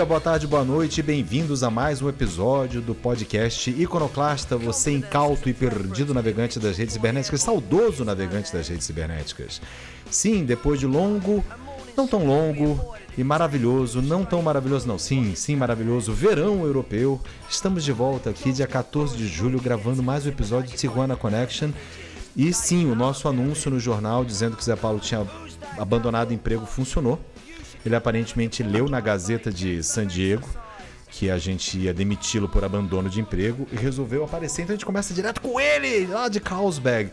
Dia, boa tarde, boa noite, bem-vindos a mais um episódio do podcast Iconoclasta, você incauto e perdido navegante das redes cibernéticas, saudoso navegante das redes cibernéticas. Sim, depois de longo, não tão longo e maravilhoso, não tão maravilhoso não, sim, sim, maravilhoso, verão europeu, estamos de volta aqui dia 14 de julho gravando mais um episódio de Tijuana Connection e sim, o nosso anúncio no jornal dizendo que Zé Paulo tinha abandonado o emprego funcionou. Ele aparentemente leu na Gazeta de San Diego que a gente ia demiti-lo por abandono de emprego e resolveu aparecer. Então a gente começa direto com ele, lá de Carlsberg,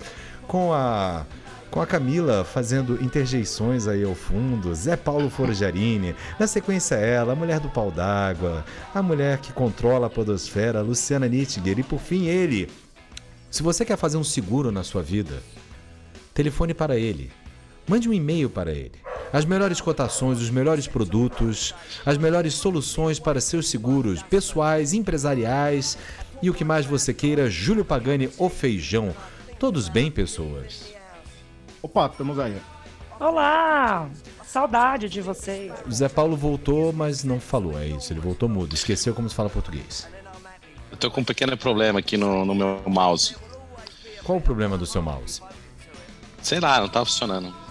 com a com a Camila fazendo interjeições aí ao fundo, Zé Paulo Forjarini, na sequência ela, a mulher do pau d'água, a mulher que controla a podosfera, Luciana Nittiger e por fim ele. Se você quer fazer um seguro na sua vida, telefone para ele, mande um e-mail para ele. As melhores cotações, os melhores produtos, as melhores soluções para seus seguros pessoais, empresariais e o que mais você queira, Júlio Pagani, o feijão. Todos bem, pessoas? Opa, estamos aí. Olá! Saudade de vocês. O Zé Paulo voltou, mas não falou, é isso. Ele voltou mudo, esqueceu como se fala português. Eu tô com um pequeno problema aqui no, no meu mouse. Qual o problema do seu mouse? Sei lá, não tá funcionando.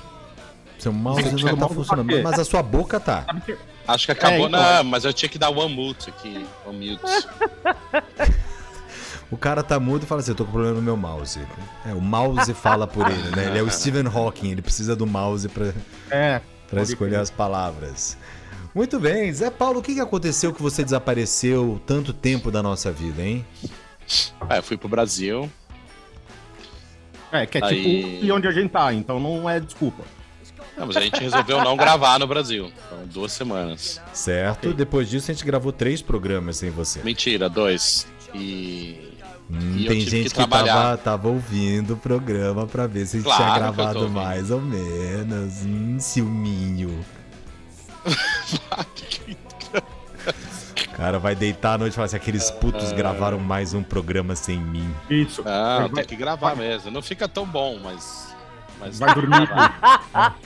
Seu mouse Você não tá funcionando, fazer. mas a sua boca tá. Acho que acabou É, então. na. Mas eu tinha que dar one mute aqui. One mute. O cara tá mudo e fala assim: Eu tô com problema no meu mouse. É, o mouse fala por ele, né? Ele é o Stephen Hawking, ele precisa do mouse pra, É, pra escolher as palavras. Muito bem, Zé Paulo, o que, que aconteceu que você desapareceu tanto tempo da nossa vida, hein? É, eu fui pro Brasil. é que é Aí- tipo e onde a gente tá, então não é desculpa. Não, mas a gente resolveu não gravar no Brasil. Então, duas semanas. Certo? Depois disso, a gente gravou três programas sem você. Mentira, dois. E. Hum, E tem gente que que, tava, tava ouvindo o programa pra ver se a gente Claro tinha gravado mais ou menos. Hum, ciúminho. O cara vai deitar à noite e falar assim: aqueles putos gravaram mais um programa sem mim. Isso. Não, vai, tem que gravar mesmo. Não fica tão bom, mas. Mas vai dormir.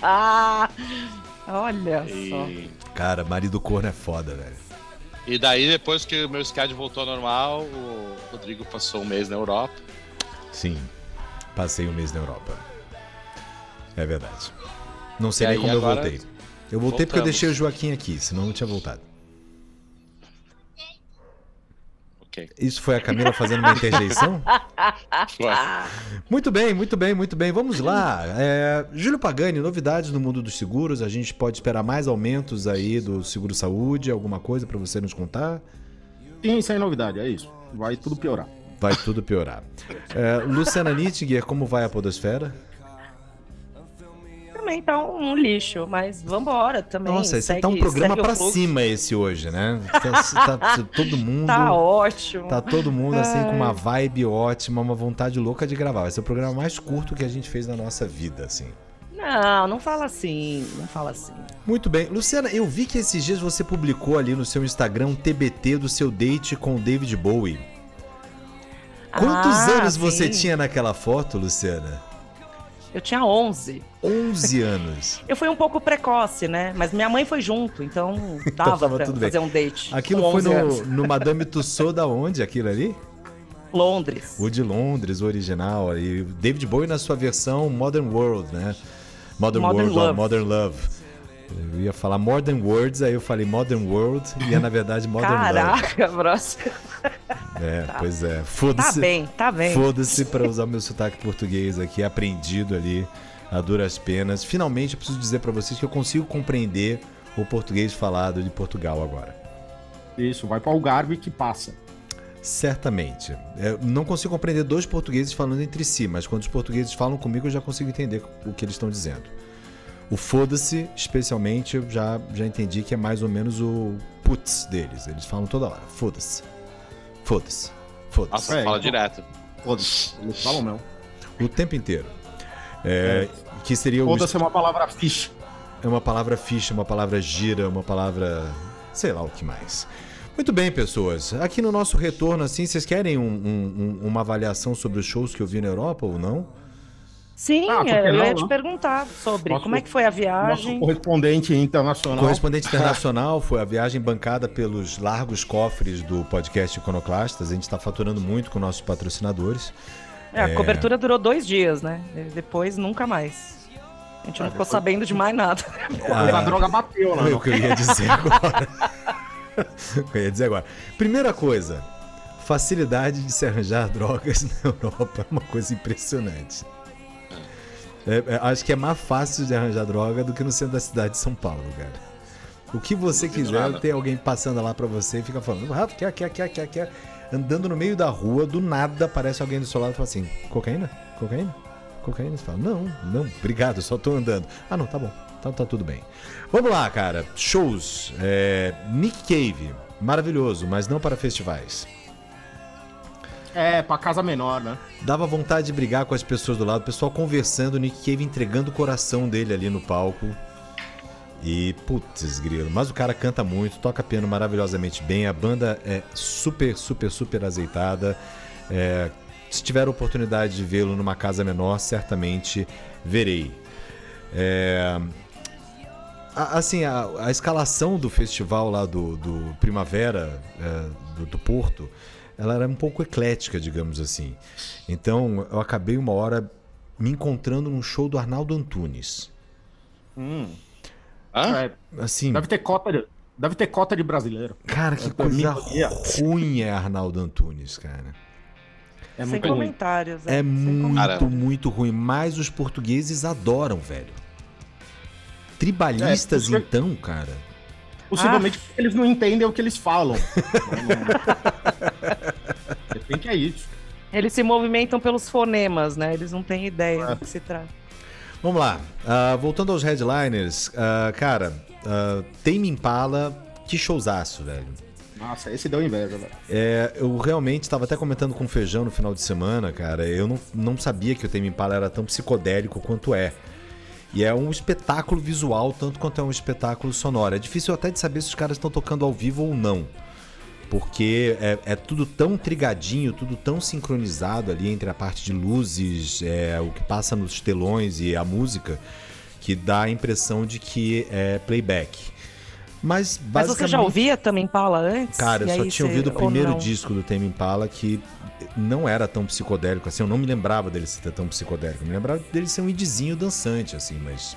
Ah, olha só. E, Cara, marido corno é foda, velho. e daí, depois que o meu SCAD voltou ao normal, o Rodrigo passou um mês na Europa. Sim, passei um mês na Europa. É verdade. Não sei E nem aí, como eu voltei. Eu voltei porque eu voltamos. deixei o Joaquim aqui, senão eu não tinha voltado. Ok. Isso foi a Camila fazendo uma interjeição? Muito bem, muito bem, muito bem. Vamos lá. É, Júlio Pagani, novidades no mundo dos seguros. A gente pode esperar mais aumentos aí do seguro saúde, alguma coisa pra você nos contar? Sim, sem novidade, é isso. Vai tudo piorar. Vai tudo piorar. É, Luciana Nittinger, como vai a podosfera? Também tá um lixo, mas vambora também. Nossa, esse segue, tá um programa pra cima esse hoje, né? Tá, tá- todo mundo... Tá ótimo. Tá todo mundo assim com uma Ai. vibe ótima, uma vontade louca de gravar. Vai ser o programa mais curto que a gente fez na nossa vida, assim. Não, não fala assim, não fala assim. Muito bem. Luciana, eu vi que esses dias você publicou ali no seu Instagram um TBT do seu date com o David Bowie. Quantos Ah, anos você sim. tinha naquela foto, Luciana? Eu tinha 11. 11 anos. Eu fui um pouco precoce, né? Mas minha mãe foi junto, então dava tava pra tudo bem. fazer um date. Aquilo foi 11 anos. no, no Madame Tussauds da onde, aquilo ali? Londres. O de Londres, o original. E David Bowie na sua versão Modern World, né? Modern, Modern World, Love. Modern Love. Eu ia falar Modern Words, aí eu falei Modern World e é na verdade Modern Love. Caraca, próximo. É, pois é. Tá Foda-se. bem, tá bem. Foda-se pra usar meu sotaque português aqui, aprendido ali a duras penas. Finalmente eu preciso dizer pra vocês que eu consigo compreender o português falado de Portugal agora. Isso, vai para Algarve que passa. Certamente. Eu não consigo compreender dois portugueses falando entre si, mas quando os portugueses falam comigo eu já consigo entender o que eles estão dizendo. O foda-se, especialmente, eu já, já entendi que é mais ou menos o putz deles. Eles falam toda hora. Foda-se. Foda-se. Foda-se. Nossa, É, fala então- direto. Foda-se. Eles falam mesmo. O tempo inteiro. É, Que seria o. Foda-se é uma palavra ficha. É uma palavra ficha, uma palavra gira, uma palavra. sei lá o que mais. Muito bem, pessoas. Aqui no nosso retorno, assim, vocês querem um- um- um- uma avaliação sobre os shows que eu vi na Europa ou não? Sim, Ah, é, eu não, ia né? te perguntar sobre Nosso- como é que foi a Nosso viagem. correspondente internacional. Correspondente internacional foi a viagem bancada pelos largos cofres do podcast Iconoclastas. A gente está faturando muito com nossos patrocinadores. É, a cobertura durou dois dias, né? Depois, nunca mais. A gente não Ah, ficou depois- sabendo de mais nada. A droga bateu, né? É o que eu ia dizer agora. o que eu ia dizer agora. Primeira coisa, facilidade de se arranjar drogas na Europa é uma coisa impressionante. É, é, acho que é mais fácil de arranjar droga do que no centro da cidade de São Paulo, cara. O que você quiser, nada. tem alguém passando lá pra você e fica falando, Rafa, quer, quer, quer, quer, quer. Andando no meio da rua, do nada aparece alguém do seu lado e fala assim: cocaína? Cocaína? Cocaína? Você fala: não, não, obrigado, só tô andando. Ah, não, tá bom, então tá tudo bem. Vamos lá, cara. Shows. É, Nick Cave, maravilhoso, mas não para festivais. É, pra casa menor, né? Dava vontade de brigar com as pessoas do lado, o pessoal conversando, o Nick Cave entregando o coração dele ali no palco. E putz, grilo. Mas o cara canta muito, toca piano maravilhosamente bem. A banda é super, super, super azeitada. É, se tiver a oportunidade de vê-lo numa casa menor, certamente verei. É, assim, a, a escalação do festival lá do, do Primavera, é, do, do Porto, ela era um pouco eclética, digamos assim. Então, eu acabei uma hora me encontrando num show do Arnaldo Antunes. Hã? É, Assim, deve ter cota de, deve ter cota de brasileiro. cara, que é coisa minoria. ruim é Arnaldo Antunes, cara. É Sem muito ruim. comentários. É sem muito, muito ruim. Mas os portugueses adoram, velho. Tribalistas, É, porque- então, cara. Possivelmente porque eles não entendem o que eles falam. De repente é isso. Eles se movimentam pelos fonemas, né? Eles não têm ideia do que se trata. Vamos lá. Ah, voltando aos headliners, ah, cara, uh, Tame Impala, que showzaço, velho. Nossa, esse deu inveja, velho. É, eu realmente estava até comentando com o Feijão no final de semana, cara. Eu não, não sabia que o Tame Impala era tão psicodélico quanto é. E é um espetáculo visual, tanto quanto é um espetáculo sonoro. É difícil até de saber se os caras estão tocando ao vivo ou não. Porque é, é tudo tão trigadinho, tudo tão sincronizado ali entre a parte de luzes, é, o que passa nos telões e a música, que dá a impressão de que é playback. Mas, Mas você já basicamente- ouvia também Impala antes? Cara, eu só tinha você- ouvido o primeiro disco do Tame Impala que não era tão psicodélico assim. Eu não me lembrava dele ser tão psicodélico. Eu me lembrava dele ser um indizinho dançante, assim, mas.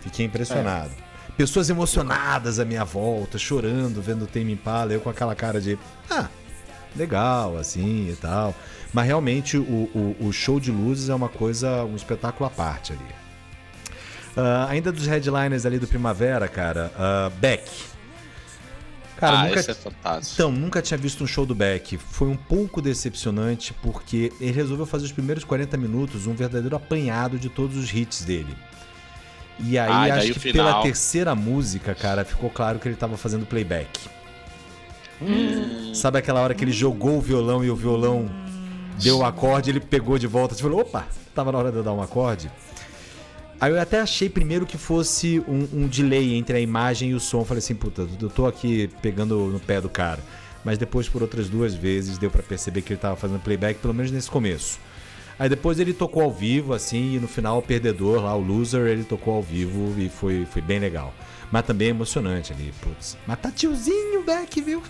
Fiquei impressionado. Pessoas emocionadas à minha volta, chorando, vendo o Tame Impala, eu com aquela cara de. Ah, legal, assim e tal. Mas realmente o, o, o show de luzes é uma coisa, um espetáculo à parte ali. Ah, ainda dos headliners ali do Primavera, cara, ah, Beck. Cara, ah, nunca, esse é fantástico. então, nunca tinha visto um show do Beck. Foi um pouco decepcionante porque ele resolveu fazer os primeiros 40 minutos um verdadeiro apanhado de todos os hits dele. E aí, Ah, acho que final. pela terceira música, cara, ficou claro que ele tava fazendo playback. Sabe aquela hora que ele jogou o violão e o violão deu o acorde, ele pegou de volta e falou: opa, tava na hora de eu dar um acorde. Aí eu até achei primeiro que fosse um, um delay entre a imagem e o som. Falei assim, puta, eu tô aqui pegando no pé do cara. Mas depois, por outras duas vezes, deu pra perceber que ele tava fazendo playback, pelo menos nesse começo. Aí depois ele tocou ao vivo, assim, e no final o perdedor lá, o loser, ele tocou ao vivo e foi, foi bem legal. Mas também emocionante ali, putz. Mas tá tiozinho o Beck, viu?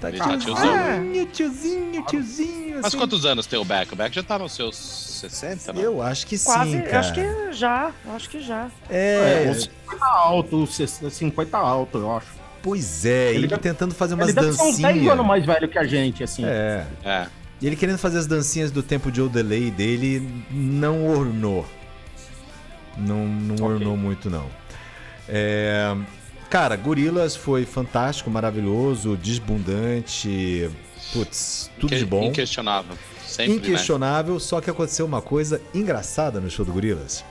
Tá tá tiozinho, tiozão. tiozinho, tiozinho, Mas assim. quantos anos tem o Beck? O Beck já tá nos seus 60, né? Eu acho que Quase, sim, cara. acho que já, acho que já. É, É, uns 50 alto, uns 50 alto, eu acho. pois é, ele, Ele deve- tentando fazer umas Ele deve ser uns 10 dancinhas. anos mais velho que a gente, assim. É. É. E ele querendo fazer as dancinhas do tempo de Old Delay dele, não ornou. Não, não Ok. ornou muito, não. É, Cara, Gorilas foi fantástico, maravilhoso, desbundante. putz, tudo de bom. Inquestionável. Sempre, né? Inquestionável, só que aconteceu uma coisa engraçada no show do Gorilas.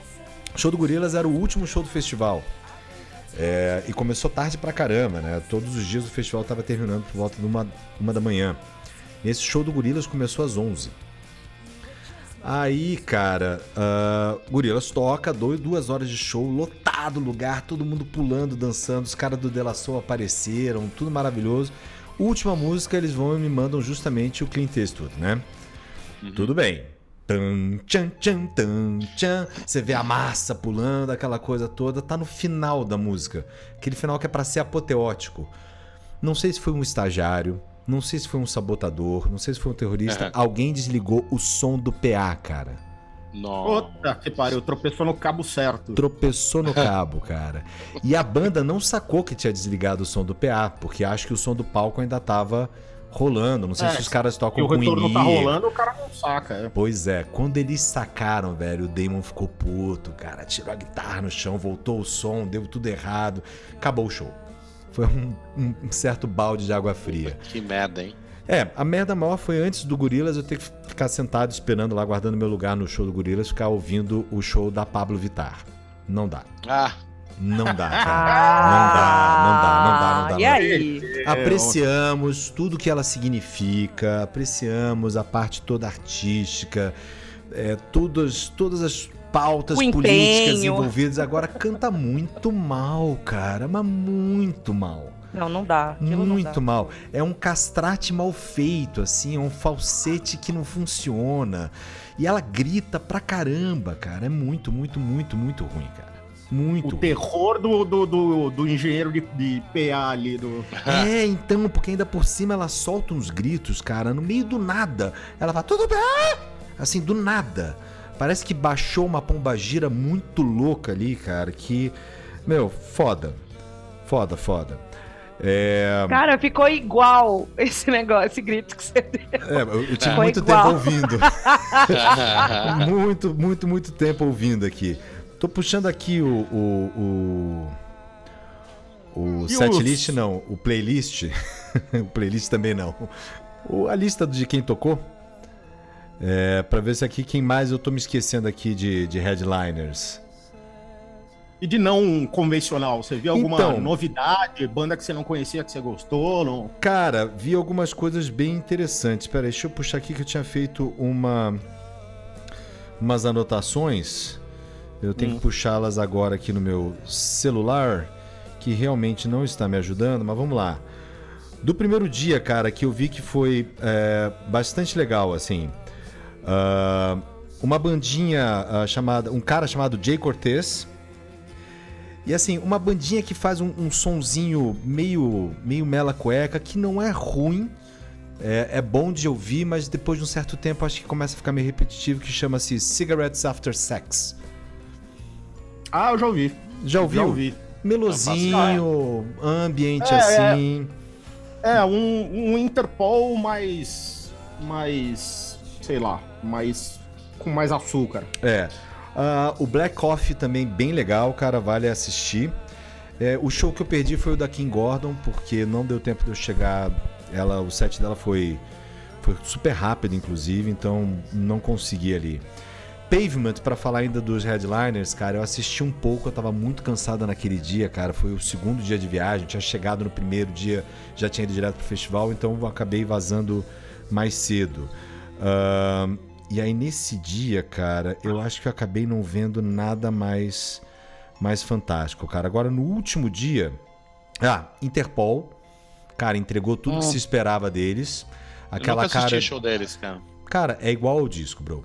O show do Gorilas era o último show do festival. É, e começou tarde pra caramba, né? Todos os dias o festival tava terminando por volta de uma, uma da manhã. Esse show do Gorilas começou às 11. Aí, cara, ah, Gorilas toca, dois, duas horas de show, lotado o lugar, todo mundo pulando, dançando, os caras do Delação apareceram, tudo maravilhoso. Última música, eles vão e me mandam justamente o Clint Eastwood, né? Tudo bem. Tan, tchan, tchan, tan, tchan. Você vê a massa pulando, aquela coisa toda, tá no final da música. Aquele final que é pra ser apoteótico. Não sei se foi um estagiário, não sei se foi um sabotador, não sei se foi um terrorista. Alguém desligou o som do PA, cara. Nossa. Puta que pariu, tropeçou no cabo certo. Tropeçou no cabo, cara. E a banda não sacou que tinha desligado o som do PA, porque acho que o som do palco ainda tava rolando. Não sei É, se os caras tocam o com retorno tá rolando, o cara não saca. É. Pois é, quando eles sacaram, velho, o Damon ficou puto, cara. Tirou a guitarra no chão, voltou o som, deu tudo errado. Acabou o show. Foi um, um- certo balde de água fria. Que merda, hein? É, a merda maior foi antes do Gorilas eu ter que ficar sentado esperando lá, guardando meu lugar no show do Gorilas, ficar ouvindo o show da Pablo Vittar. Não dá. Ah, Não dá, cara. Ah, não dá, não dá, não dá, E não dá. aí? Apreciamos tudo que ela significa, apreciamos a parte toda artística, é, todas, todas as pautas O políticas empenho. envolvidas. Agora canta muito mal, cara, mas muito mal. Não, não dá. Aquilo muito não dá. mal. É um castrate mal feito, assim, é um falsete que não funciona. E ela grita pra caramba, cara. É muito, muito, muito, muito ruim, cara. Muito O ruim. terror do, do, do, do engenheiro de, de PA ali. Do... É, então, porque ainda por cima ela solta uns gritos, cara, no meio do nada. Ela fala, tudo bem? Assim, do nada. Parece que baixou uma pombagira muito louca ali, cara, que. Meu, foda. Foda, foda. É, Cara, ficou igual esse negócio, esse grito que você deu. é, eu, tive muito igual. tempo ouvindo. muito, muito, muito tempo ouvindo aqui. Tô puxando aqui o. O, o, o setlist, os- não, o playlist. o playlist também não. O, a lista de quem tocou. É, pra ver se aqui quem mais eu tô me esquecendo aqui de, de headliners. E de não convencional, você viu alguma Então. novidade, banda que você não conhecia, que você gostou? Não? Cara, vi algumas coisas bem interessantes. Pera aí, deixa eu puxar aqui que eu tinha feito uma umas anotações. Eu tenho Hum. que puxá-las agora aqui no meu celular, que realmente não está me ajudando, mas vamos lá. Do primeiro dia, cara, que eu vi que foi é, bastante legal, assim. Ah, uma bandinha ah, chamada. Um cara chamado Jay Cortez. E assim, uma bandinha que faz um, um sonzinho meio, meio mela cueca, que não é ruim. É, é bom de ouvir, mas depois de um certo tempo acho que começa a ficar meio repetitivo, que chama-se Cigarettes After Sex. Ah, eu já ouvi. Já ouviu? Já ouvi. Melosinho, ambiente É, assim. É, um, um Interpol mais. mais. sei lá, mais. com mais açúcar. É. Ah, o Black Coffee também bem legal, cara, vale assistir. É, o show que eu perdi foi o da Kim Gordon, porque não deu tempo de eu chegar. Ela, o set dela foi, foi super rápido, inclusive, então não consegui ali. Pavement, pra falar ainda dos headliners, cara, eu assisti um pouco, eu tava muito cansado naquele dia, cara. Foi o segundo dia de viagem, tinha chegado no primeiro dia, já tinha ido direto pro festival, então acabei vazando mais cedo. Ahn, e aí nesse dia, cara, eu acho que eu acabei não vendo nada mais mais fantástico, cara. Agora no último dia, ah, Interpol, cara, entregou tudo que Hum. se esperava deles. eu Aquela nunca assisti cara, show deles, cara. cara, é igual ao disco, bro.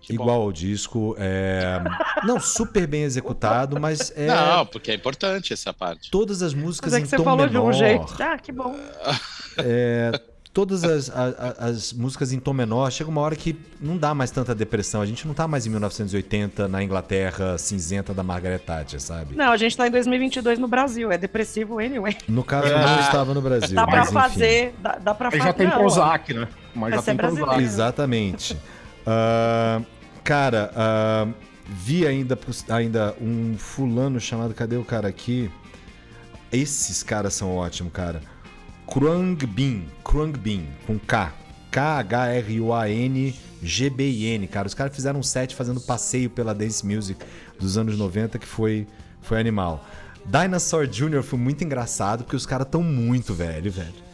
Que bom. igual ao disco, é... não super bem executado, mas é Não, porque é importante essa parte. todas as músicas Mas é em que você tom falou menor. de um jeito. Ah, que bom. É, todas as, a- a- as músicas em tom menor, chega uma hora que não dá mais tanta depressão. A gente não tá mais em 1980 na Inglaterra cinzenta da Margaret Thatcher, sabe? Não, a gente tá em 2022 no Brasil. É depressivo anyway. No caso, É. não estava no Brasil. Dá pra mas enfim. fazer. Dá, dá pra Aí fazer. já tem Prozac, né? Mas já é tem Prozac. Exatamente. Ah, cara, ah, vi ainda, ainda um fulano chamado. Cadê o cara aqui? Esses caras são ótimos, cara. Krungbin, Krungbin, com K. K-H-R-U-A-N-G-B-I-N, cara. Os caras fizeram um set fazendo passeio pela dance music dos anos 90 que foi, foi animal. Dinosaur Jr. foi muito engraçado porque os caras tão muito velho, velho.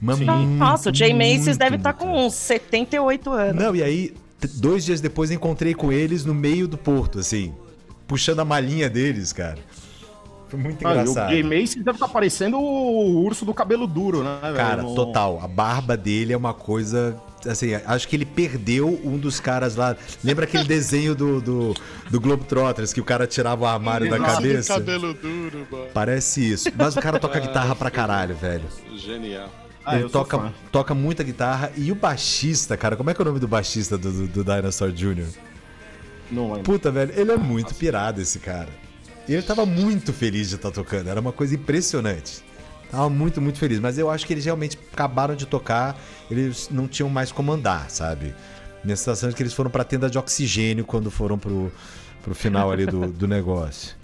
Mas muito, Nossa, o Jay Macy's muito, deve estar muito com uns 78 anos. Não, e aí, dois dias depois, eu encontrei com eles no meio do porto, assim, puxando a malinha deles, cara. Foi muito Ah, e o engraçado. Jay Macy deve estar parecendo o urso do cabelo duro, né, velho? Cara, No- total. A barba dele é uma coisa. Assim, acho que ele perdeu um dos caras lá. Lembra aquele desenho do, do, do Globetrotters que o cara tirava o armário da Exato. cabeça? cabelo duro, mano. Parece isso. Mas o cara toca guitarra pra caralho, velho. Genial. Ah, ele toca, toca muita guitarra. E o baixista, cara, como é que é o nome do baixista do, do, do Dinosaur Jr.? Não lembro. Puta, velho, ele é muito pirado, esse cara. E ele tava muito feliz de estar tocando, era uma coisa impressionante. Tava muito, muito feliz. Mas eu acho que eles realmente acabaram de tocar, eles não tinham mais como andar, sabe? Nessa situação de que eles foram pra tenda de oxigênio quando foram pro, pro final ali do, do negócio.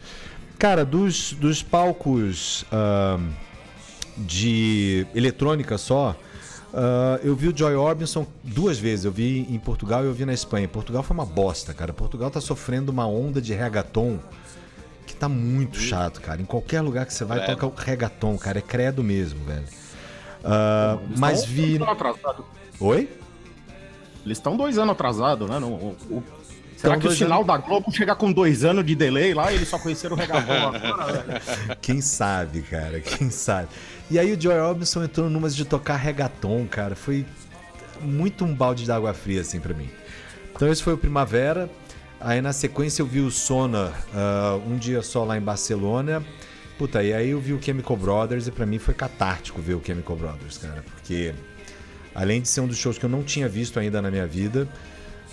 Cara, dos, dos palcos ahn, de eletrônica só, ah, eu vi o Joy Orbison duas vezes. Eu vi em Portugal e eu vi na Espanha. Portugal foi uma bosta, cara. Portugal tá sofrendo uma onda de reggaeton tá muito chato, cara. Em qualquer lugar que você vai, Credo. toca o reggaeton, cara. É credo mesmo, velho. Eles mas vi. anos. Oi? Eles estão dois anos atrasados, né? No- o- o- Será que o sinal da Globo chega com dois anos de delay lá e eles só conheceram o agora, velho? Quem sabe, cara, quem sabe. E aí o Joy Orbison entrou numas de tocar reggaeton, cara. Foi muito um balde de água fria, assim, pra mim. Então esse foi o Primavera. Aí na sequência eu vi o Sona ah, um dia só lá em Barcelona. Puta, e aí eu vi o Chemical Brothers e pra mim foi catártico ver o Chemical Brothers, cara. Porque além de ser um dos shows que eu não tinha visto ainda na minha vida,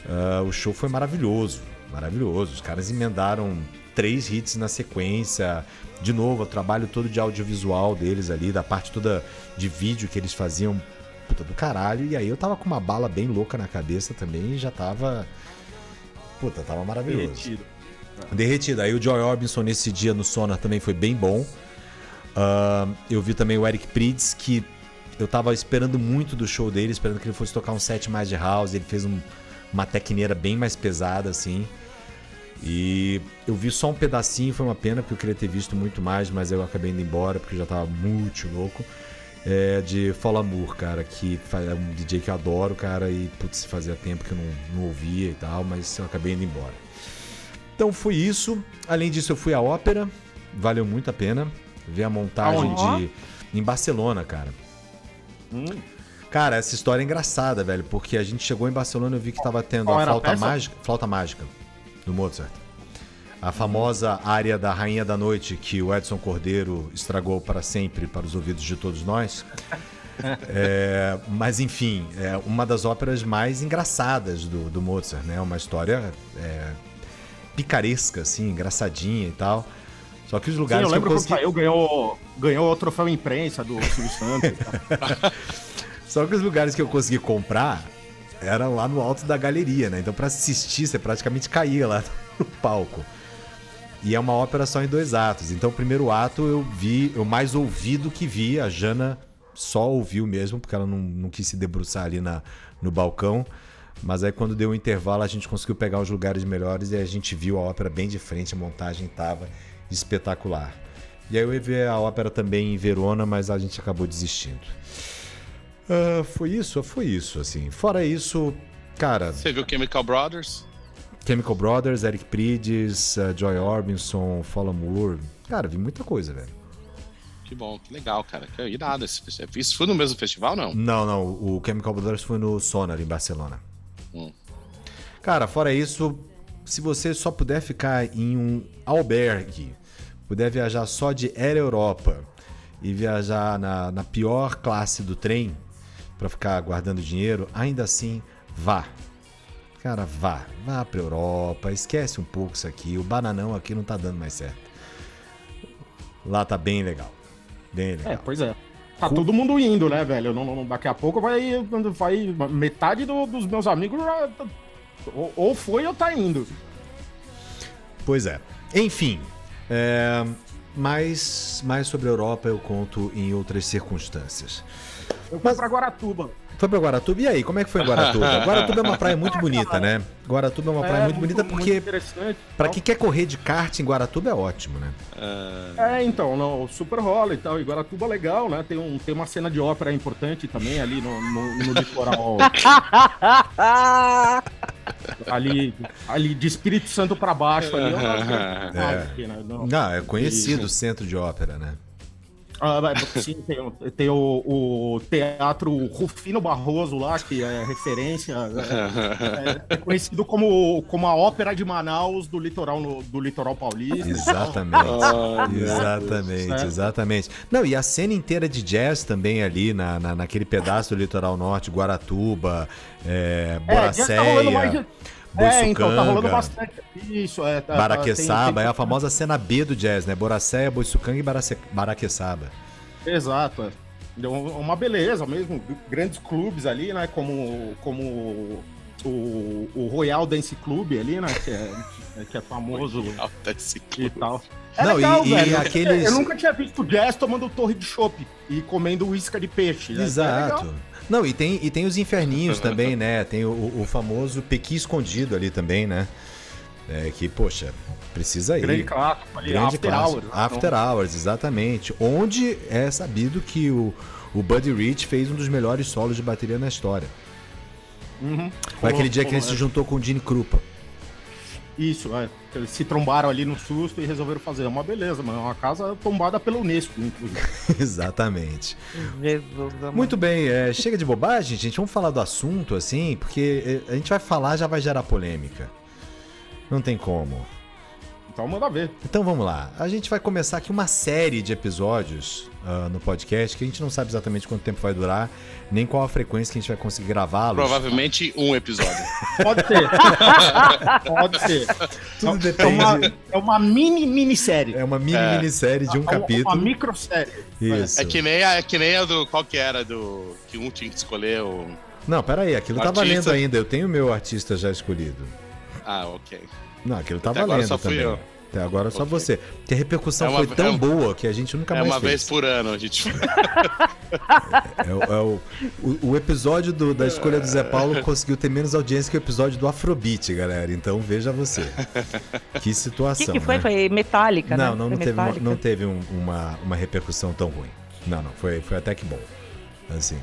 ah, o show foi maravilhoso. Maravilhoso. Os caras emendaram três hits na sequência. De novo, o trabalho todo de audiovisual deles ali, da parte toda de vídeo que eles faziam, puta do caralho. E aí eu tava com uma bala bem louca na cabeça também e já tava. Puta, tava maravilhoso. Derretido. Derretido. Aí o Joy Orbison nesse dia no Sonar também foi bem bom. Ah, eu vi também o Eric Prydz, que eu tava esperando muito do show dele, esperando que ele fosse tocar um set mais de house. Ele fez um- uma tecneira bem mais pesada, assim. E eu vi só um pedacinho, foi uma pena, porque eu queria ter visto muito mais, mas eu acabei indo embora, porque eu já tava muito louco. É de Fall Amour, cara, que é um DJ que eu adoro, cara, e putz, fazia tempo que eu não, não ouvia e tal, mas eu acabei indo embora. Então foi isso. Além disso, eu fui à ópera, valeu muito a pena ver a montagem de. em Barcelona, cara. Hum. Cara, essa história é engraçada, velho, porque a gente chegou em Barcelona e eu vi que tava tendo Qual a flauta mágica, flauta mágica do Mozart. A famosa área da Rainha da Noite que o Edson Cordeiro estragou para sempre para os ouvidos de todos nós. É, mas enfim, é uma das óperas mais engraçadas do, do Mozart, né? Uma história é, picaresca, assim, engraçadinha e tal. Só que os Sim, lugares eu que eu lembro quando consegui... saiu, ganhou, ganhou o troféu imprensa do Silvio Santos. tá? Só que os lugares que eu consegui comprar eram lá no alto da galeria, né? Então pra assistir você praticamente caía lá no palco. E é uma ópera só em dois atos. Então o primeiro ato eu vi, eu mais ouvi do que vi. A Jana só ouviu mesmo, porque ela não, não quis se debruçar ali na, no balcão. Mas aí quando deu o intervalo a gente conseguiu pegar os lugares melhores e a gente viu a ópera bem de frente, a montagem tava espetacular. E aí eu ia ver a ópera também em Verona, mas a gente acabou desistindo. Ah, foi isso? Foi isso, assim. Fora isso, cara, Você viu Chemical Brothers? Chemical Brothers, Eric Prydz, uh, Joy Orbison, Fall Moore. Cara, vi muita coisa, velho. Que bom, que legal, cara. Que irado esse festival. Isso foi no mesmo festival, não? Não, não, o Chemical Brothers foi no Sonar, em Barcelona. Hum. Cara, fora isso, se você só puder ficar em um albergue, puder viajar só de Air Europa e viajar na, na pior classe do trem pra ficar guardando dinheiro, ainda assim, vá. Cara, vá. Vá pra Europa, esquece um pouco isso aqui. O bananão aqui não tá dando mais certo. Lá tá bem legal. Bem legal. É, pois é. Tá todo mundo indo, né, velho? Não, não- daqui a pouco vai, vai metade do- dos meus amigos já, tá- ou, ou foi ou tá indo. Pois é. Enfim, é, mas mais sobre a Europa eu conto em outras circunstâncias. Eu fui pra Guaratuba. Foi pra Guaratuba? E aí, como é que foi em Guaratuba? Guaratuba é uma praia muito bonita, né? Guaratuba é uma praia muito, bonita porque tal. quem quer correr de kart em Guaratuba é ótimo, né? É, então, não, super rola e tal. E Guaratuba é legal, né? Tem, um, tem uma cena de ópera importante também ali no, no, no litoral. ali, ali de Espírito Santo pra baixo ali. É. Aqui, né? Não. Não, é conhecido o centro de ópera, né? Ah, sim, tem, o- tem o, o teatro Rufino Barroso lá, que é referência. É, é conhecido como, como a ópera de Manaus do litoral, no- do litoral paulista. Exatamente. Ah, Exatamente, É. exatamente. Não, e a cena inteira de jazz também ali na, na- naquele pedaço do litoral norte, Guaratuba, é, É, de- É, então, tá rolando Boiçucanga, bastante. Isso, é. Tá, Baraqueçaba, tem- é a famosa cena B do jazz, né? Boracéia, Boiçucanga e Barace- Baraqueçaba. tem- Exato, é. Deu uma beleza mesmo. Grandes clubes ali, né? Como, como o, o Royal Dance Club ali, né? Que é, que é famoso Alta esse e tal. É Não, e- legal, e velho. aqueles- Eu nunca tinha visto jazz tomando torre de chopp e comendo isca de peixe. né? É Exato. legal. Não, e tem, e tem os inferninhos também, né? Tem o, o famoso Pequi escondido ali também, né? É, que, poxa, precisa ir. Grande clássico ali, Grande After clássico. Hours. né? After Hours, exatamente. Onde é sabido que o, o Buddy Rich fez um dos melhores solos de bateria na história. Uhum. Foi aquele dia que ele se juntou com o Gene Krupa. Isso, é. Eles se trombaram ali no susto e resolveram fazer. É uma beleza, mano. É uma casa tombada pela Unesco, inclusive. exatamente. Muito bem, é, chega de bobagem, gente. Vamos falar do assunto, assim, porque é, a gente vai falar já vai gerar polêmica. Não tem como. Então manda ver. Então vamos lá. A gente vai começar aqui uma série de episódios ah, no podcast que a gente não sabe exatamente quanto tempo vai durar, nem qual a frequência que a gente vai conseguir gravá-los. Provavelmente um episódio. Pode ser. Pode ser. Tudo É depende. uma, é uma mini minissérie. É uma mini É. minissérie de um Uma- capítulo. Uma microsérie. Isso. É que nem a, é que nem a do. Qual que era? Do. Que um tinha que escolher o. Não, peraí, aquilo tá Artista. valendo ainda. Eu tenho o meu artista já escolhido. Ah, ok. Não, aquilo tá Até agora valendo só fui também. eu. Até agora só Ok. você. Porque a repercussão É uma- foi tão é um- boa que a gente nunca É mais uma fez. vez por ano a gente. É, o- é o, o, o episódio do- da escolha do Zé Paulo conseguiu ter menos audiência que o episódio do Afrobeat, galera. Então veja você. Que O situação. que, que foi? né? Foi metálica, né? Não, não, Foi não teve, uma, não teve um- uma, uma repercussão tão ruim. Não, não, foi, foi até que bom. Assim.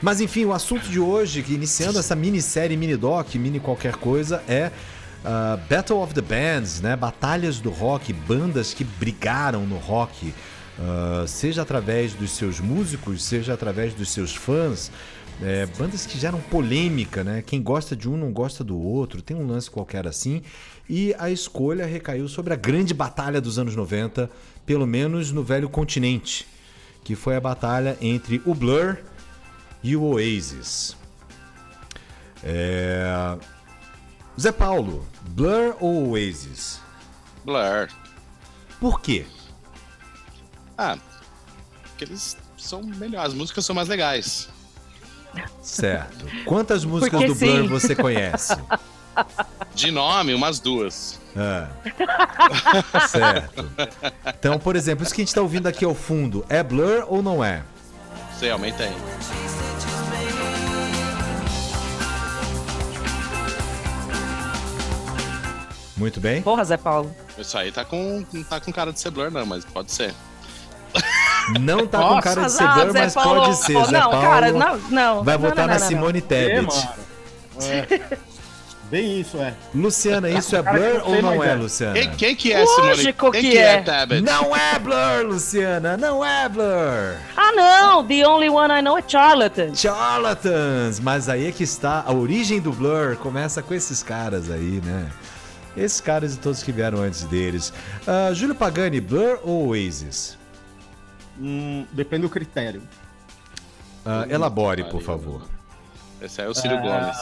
Mas enfim, o assunto de hoje, que iniciando essa minissérie, mini doc, mini qualquer coisa, é ah, Battle of the Bands, né? Batalhas do rock, bandas que brigaram no rock, ah, seja através dos seus músicos, seja através dos seus fãs. é, bandas que geram polêmica, né? Quem gosta de um não gosta do outro, tem um lance qualquer assim. E a escolha recaiu sobre a grande batalha dos anos 90, pelo menos no velho continente, que foi a batalha entre o Blur e o Oasis. É... Zé Paulo, Blur ou Oasis? Blur. Por quê? Ah, porque eles são melhores, as músicas são mais legais. Certo. Quantas músicas Porque do Blur sim. você conhece? De nome, umas duas. Ah. Certo. Então, por exemplo, isso que a gente está ouvindo aqui ao fundo, é Blur ou não é? Sei, aumenta Muito bem. Porra, Zé Paulo. Isso aí tá com, não tá com cara de ser Blur, não, mas pode ser. Não tá com Nossa, cara de ser Blur, Zé mas Paulo, pode ser. Zé não, Paulo cara, não, não. vai não, votar não, na. Simone É, Tebet. É. Bem isso, é. Luciana, isso é que Blur ou não é, é. Luciana? Quem, quem que é Lógico Simone? Quem que é. Tabet? Não é Blur, Luciana, não é Blur. Ah, não! The only one I know é Charlatan. Charlatans, mas aí é que está a origem do Blur, começa com esses caras aí, né? Esses caras e todos que vieram antes deles. Ah, Júlio Pagani, Blur ou Oasis? Hum, depende do critério. Ah, elabore, por favor. Esse aí é o Círio Gomes.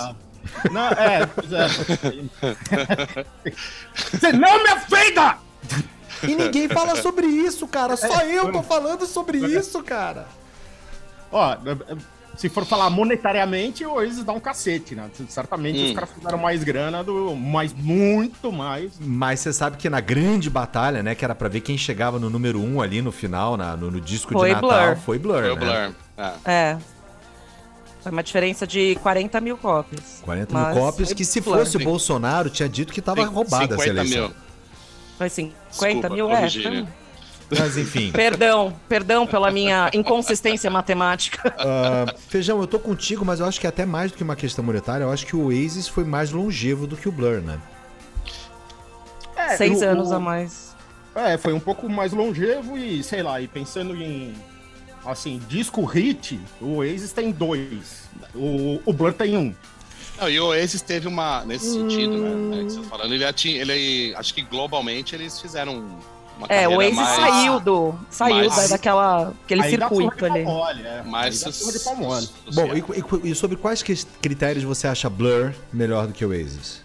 Não, é, é. Você não me ofenda! E ninguém fala sobre isso, cara. Só eu tô falando sobre isso, cara. Ó, se for falar monetariamente, o Oasis dá um cacete, né? Certamente Hum. os caras fizeram mais grana, do, mas muito mais. Mas você sabe que na grande batalha, né, que era pra ver quem chegava no número um ali no final, na- no, no disco Foi de Natal, Blur. foi Blur, Foi o né? Blur. É. É. Foi uma diferença de 40 mil cópias. 40 Mas mil cópias, que se Blur. fosse o Bolsonaro, tinha dito que tava roubada essa 50 eleição. mil. Foi 50 Desculpa, mil, é. Mas enfim. Perdão, perdão pela minha inconsistência matemática. Ah, Feijão, eu tô contigo, mas eu acho que até mais do que uma questão monetária, eu acho que o Oasis foi mais longevo do que o Blur, né? É, Seis o- anos o- a mais. É, foi um pouco mais longevo e, sei lá, e pensando em, assim, disco hit, o Oasis tem dois. O, o Blur tem um. Não, e o Oasis teve uma. Nesse sentido, né? Hum. né, que você tá falando, ele, atinge- ele. Acho que globalmente eles fizeram É, o Oasis mais, saiu do. Saiu mais- da, daquela. aquele Aí circuito ali. mole, é. pau mole. Bom, e, e- e sobre quais que- critérios você acha Blur melhor do que o Oasis?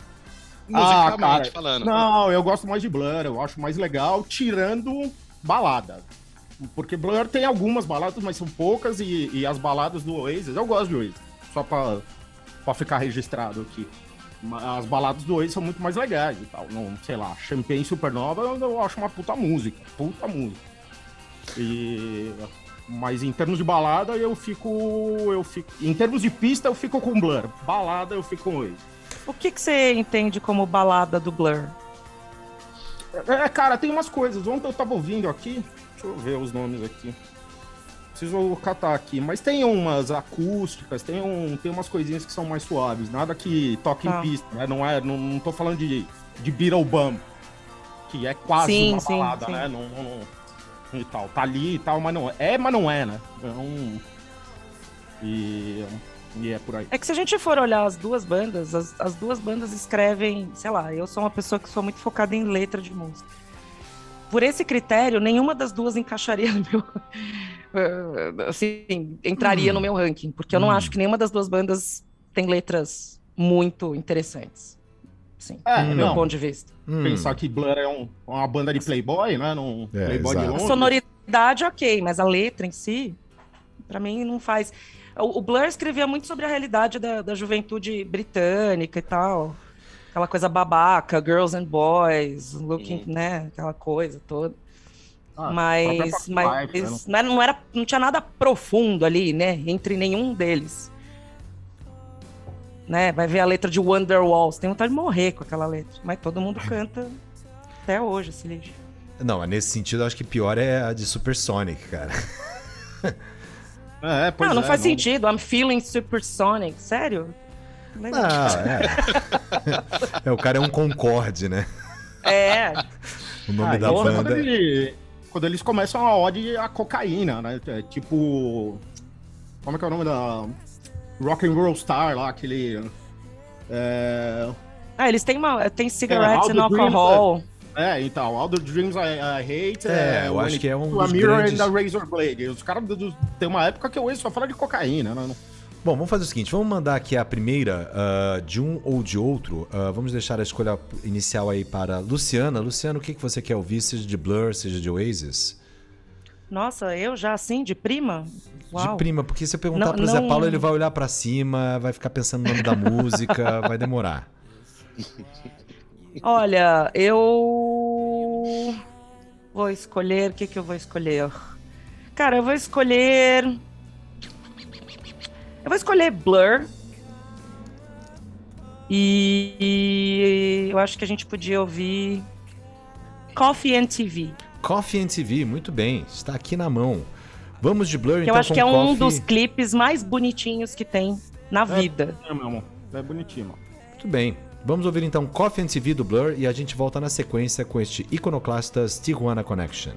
Ah, cara, falando. Não, eu gosto mais de Blur, eu acho mais legal, tirando balada. Porque Blur tem algumas baladas, mas são poucas, e, e as baladas do Oasis, eu gosto de Oasis, só pra, pra ficar registrado aqui. As baladas do Oasis são muito mais legais e tal. Não, sei lá, Champagne Supernova eu, eu acho uma puta música, puta música. E... Mas em termos de balada, eu fico, eu fico. Em termos de pista, eu fico com Blur. Balada, eu fico com Oasis. O que, que você entende como balada do Blur? É, cara, tem umas coisas. Ontem eu tava ouvindo aqui. Deixa eu ver os nomes aqui. Preciso catar aqui. Mas tem umas acústicas, tem, um, tem umas coisinhas que são mais suaves. Nada que toque Tá. em pista, né? Não, é, não, não tô falando de, de Beatle Bump, que é quase Sim, uma balada, sim. né? Não, não- não- e tal. Tá ali e tal, mas não é. É, mas não é, né? É um... E, e é por aí. É que se a gente for olhar as duas bandas, as, as duas bandas escrevem, sei lá, eu sou uma pessoa que sou muito focada em letra de música. Por esse critério, nenhuma das duas encaixaria no meu. Eh, assim, entraria Hum. no meu ranking, porque eu não Hum. acho que nenhuma das duas bandas tem letras muito interessantes. Sim, É, do meu não. ponto de vista. Hum, Pensar que Blur é um- uma banda de playboy, né? Num É, playboy de exato. A sonoridade, ok, mas a letra em si, pra mim, não faz. O, o Blur escrevia muito sobre a realidade da, da juventude britânica e tal. Aquela coisa babaca, girls and boys, looking, né? Aquela coisa toda. Ah, mas própria mas Life, né? não, era, não, era, não tinha nada profundo ali, né? Entre nenhum deles. Né? Vai ver a letra de Wonderwall. Você tem vontade de morrer com aquela letra. Mas todo mundo canta até hoje esse lixo. Não, nesse sentido, eu acho que pior é a de Supersonic, cara. É, pois não, não é, faz sentido. I'm feeling supersonic. Sério? Legal. Não, é. é. O cara é um Concorde, né? É. O nome Ah, da então, banda. Ele- quando eles começam a ode à cocaína, né? É tipo. Como é que é o nome da. Rock and Roll Star lá, aquele. É, Ah, eles têm uma. Tem cigarettes All and alcohol. é, então, All the Dreams I, I Hate. É, eu acho que é um A dos Mirror grandes- and the Razor Blade. Os caras tem uma época que eu ouço só fala de cocaína, né? Bom, vamos fazer o seguinte: vamos mandar aqui a primeira ah, de um ou de outro. Ah, vamos deixar a escolha inicial aí para Luciana. Luciana, o que, que você quer ouvir, seja de Blur, seja de Oasis? Nossa, eu já assim, de prima? Uau. De prima, porque se eu perguntar Não- pro Zé não- Paulo, ele vai olhar pra cima, vai ficar pensando no nome da música, vai demorar. Olha, eu vou escolher. O que, que eu vou escolher? Cara, eu vou escolher. Eu vou escolher Blur. E eu acho que a gente podia ouvir Coffee and TV. Coffee and TV, muito bem, está aqui na mão. Vamos de Blur, Que então eu acho com que é um Coffee. dos clipes mais bonitinhos que tem na vida. É, meu amor. É bonitinho, mano. Muito bem. Vamos ouvir então Coffee and TV do Blur e a gente volta na sequência com este Iconoclastas Tijuana Connection.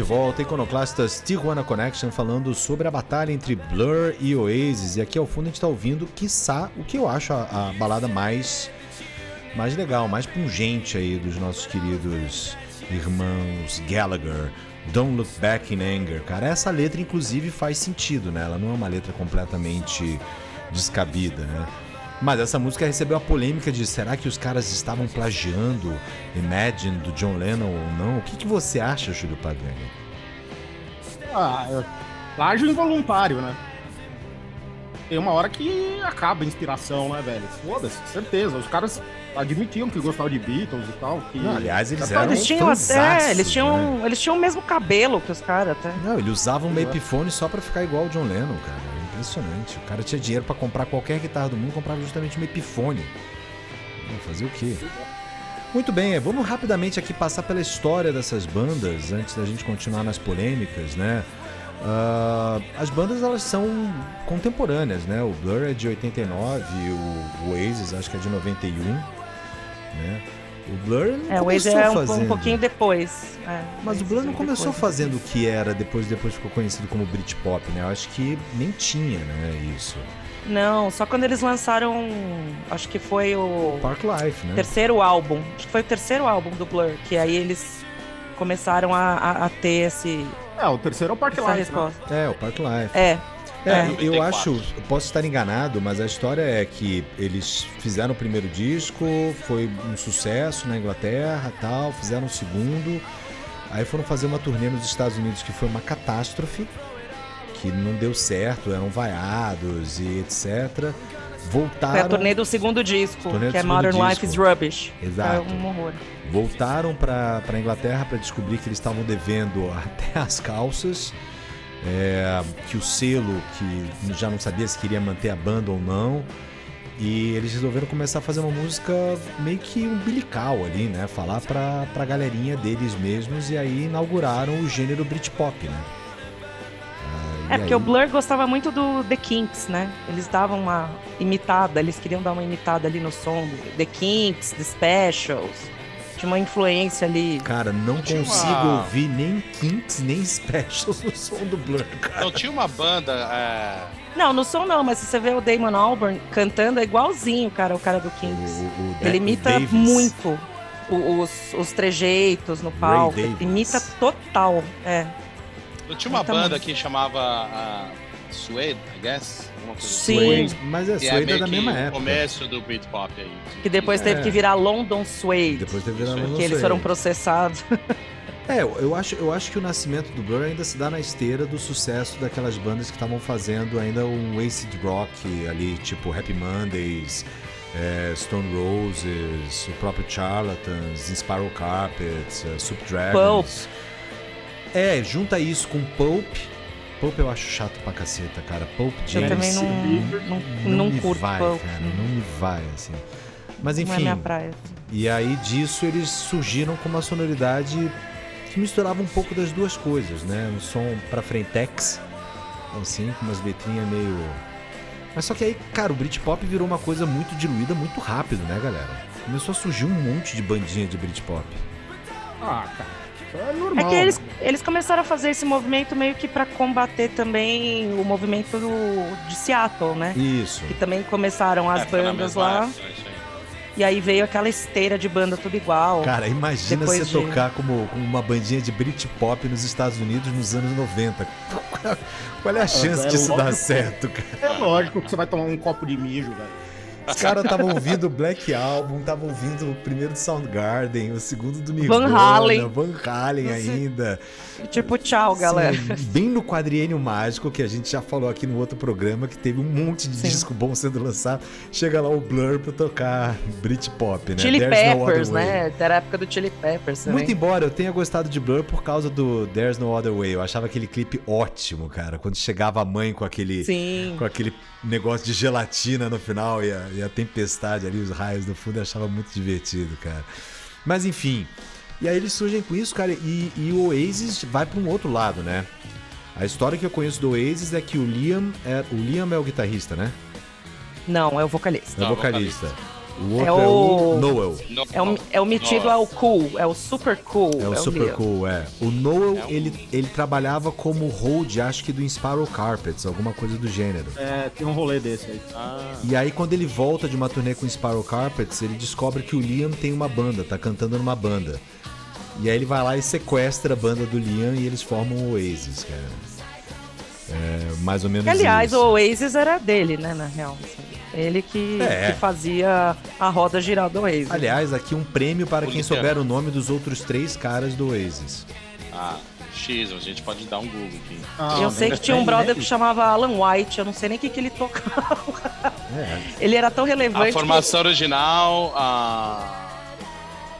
De volta, Iconoclastas Tijuana Connection, falando sobre a batalha entre Blur e Oasis. E aqui ao fundo a gente está ouvindo, quiçá, o que eu acho a, a, balada mais, mais legal, mais pungente aí dos nossos queridos irmãos Gallagher. Don't Look Back in Anger. Cara, essa letra inclusive faz sentido, né? Ela não é uma letra completamente descabida, né? Mas essa música recebeu a polêmica de será que os caras estavam plagiando Imagine do John Lennon ou não? O que, que você acha, Júlio Pagani? Ah, é plágio involuntário, né? Tem uma hora que acaba a inspiração, né, velho? Foda-se, certeza. Os caras admitiam que gostavam de Beatles e tal. Que... Não, aliás, eles eram eles tinham até, eles tinham, né? eles tinham o mesmo cabelo que os caras até. Não, eles usavam um Epiphone só para ficar igual o John Lennon, cara impressionante. O cara tinha dinheiro para comprar qualquer guitarra do mundo, comprava justamente uma Epiphone. Fazer o quê? Muito bem, vamos rapidamente aqui passar pela história dessas bandas antes da gente continuar nas polêmicas, né? Uh, as bandas elas são contemporâneas, né? O Blur é de 89, o Oasis acho que é de 91, né? O Blur não é, o Waze é um, fazendo... um pouquinho depois. É, Mas o Blur não começou depois, fazendo o que era, depois depois ficou conhecido como Britpop, né? Eu acho que nem tinha, né, isso. Não, só quando eles lançaram, acho que foi o Park Life, né? Terceiro álbum. Acho que foi o terceiro álbum do Blur, que aí eles começaram a, a, a ter esse É, o terceiro é o Park Life. Né? É, o Park Life. É. É, é. Eu, eu acho, eu posso estar enganado, mas a história é que eles fizeram o primeiro disco, foi um sucesso na Inglaterra, tal, fizeram o segundo, aí foram fazer uma turnê nos Estados Unidos que foi uma catástrofe, que não deu certo, eram vaiados e etc. Voltaram. Foi a turnê do segundo disco, que é Modern disco. Life is Rubbish. Exato. É um horror. Voltaram para a Inglaterra para descobrir que eles estavam devendo até as calças é, que o selo, que já não sabia se queria manter a banda ou não, e eles resolveram começar a fazer uma música meio que umbilical ali, né? Falar pra, pra galerinha deles mesmos, e aí inauguraram o gênero Britpop, né? Ah, é, porque aí... o Blur gostava muito do The Kinks, né? Eles davam uma imitada, eles queriam dar uma imitada ali no som do The Kinks, The Specials tinha uma influência ali. Cara, não tinha consigo uma... ouvir nem Kinks, nem Specials no som do Blur, cara. Não, tinha uma banda. É... Não, no som não, mas se você vê o Damon Albarn cantando, é igualzinho, cara, o cara do Kinks. O, o, Ele imita muito os, os trejeitos no palco. Imita total, é. Não tinha uma banda muito. que chamava uh, Suede, I guess? Sim. Suede, mas é, Suede é, é da mesma época. começo do Britpop aí. Que depois teve é. que virar London Suede. Depois teve que virar London Suede. Que eles foram processados. É, eu acho, eu acho que o nascimento do Blur ainda se dá na esteira do sucesso daquelas bandas que estavam fazendo ainda um acid rock ali, tipo Happy Mondays, é, Stone Roses, o próprio Charlatans, Spiral Carpets, uh, Soup Dragons. Pulp. É, junta isso com Pulp, Pope eu acho chato pra caceta, cara. Pope James. Eu também não, não, não, não curto vai, Pope. Cara, não me vai, assim. Mas enfim. Não é minha praia. E aí disso eles surgiram com uma sonoridade que misturava um pouco das duas coisas, né? Um som pra frentex, assim, com umas letrinhas meio. Mas só que aí, cara, o Britpop virou uma coisa muito diluída muito rápido, né, galera? Começou a surgir um monte de bandinha de Britpop. Ah, cara. É normal. É que eles, eles começaram a fazer esse movimento meio que para combater também o movimento do, de Seattle, né? Isso. Que também começaram as é, bandas lá. E aí veio aquela esteira de banda tudo igual. Cara, imagina você de... tocar como, como, uma bandinha de Britpop nos Estados Unidos nos anos 90. Qual é a chance é, é disso dar certo, cara? É lógico que você vai tomar um copo de mijo, velho. Os caras estavam ouvindo o Black Album, estavam ouvindo o primeiro do Soundgarden, o segundo do Nirvana, Van Halen, Van Halen ainda. Tipo, tchau, galera. Bem no quadriênio mágico, que a gente já falou aqui no outro programa, que teve um monte de Sim. disco bom sendo lançado. Chega lá o Blur pra tocar Britpop, né? Chili There's Peppers, né? Era a época do Chili Peppers também. Muito embora eu tenha gostado de Blur por causa do There's No Other Way. Eu achava aquele clipe ótimo, cara. Quando chegava a mãe com aquele, Sim. com aquele negócio de gelatina no final e a, e a tempestade ali, os raios no fundo, eu achava muito divertido, cara. Mas enfim, e aí eles surgem com isso, cara, e, e o Oasis vai para um outro lado, né? A história que eu conheço do Oasis é que o Liam é, o Liam é o guitarrista, né? Não, é o vocalista. É o vocalista. O outro é o, Noel. É o, é o metido ao cool, é o super cool. É o super Liam. cool, é. O Noel, ele, ele trabalhava como hold, acho que do Sparrow Carpets, alguma coisa do gênero. É, tem um rolê desse aí. Ah. E aí, quando ele volta de uma turnê com o Sparrow Carpets, ele descobre que o Liam tem uma banda, tá cantando numa banda. E aí ele vai lá e sequestra a banda do Liam e eles formam o Oasis, cara. É, mais ou menos Aliás, isso. o Oasis era dele, né, na real. Assim. Ele que, é. que, fazia a roda girar do Oasis. Aliás, aqui um prêmio para quem souber o nome dos outros três caras do Oasis. Ah, X, a gente pode dar um Google aqui. Ah, eu sei que tinha um brother que chamava Alan White, eu não sei nem o que, que ele tocava. É. Ele era tão relevante. A formação que... original, a.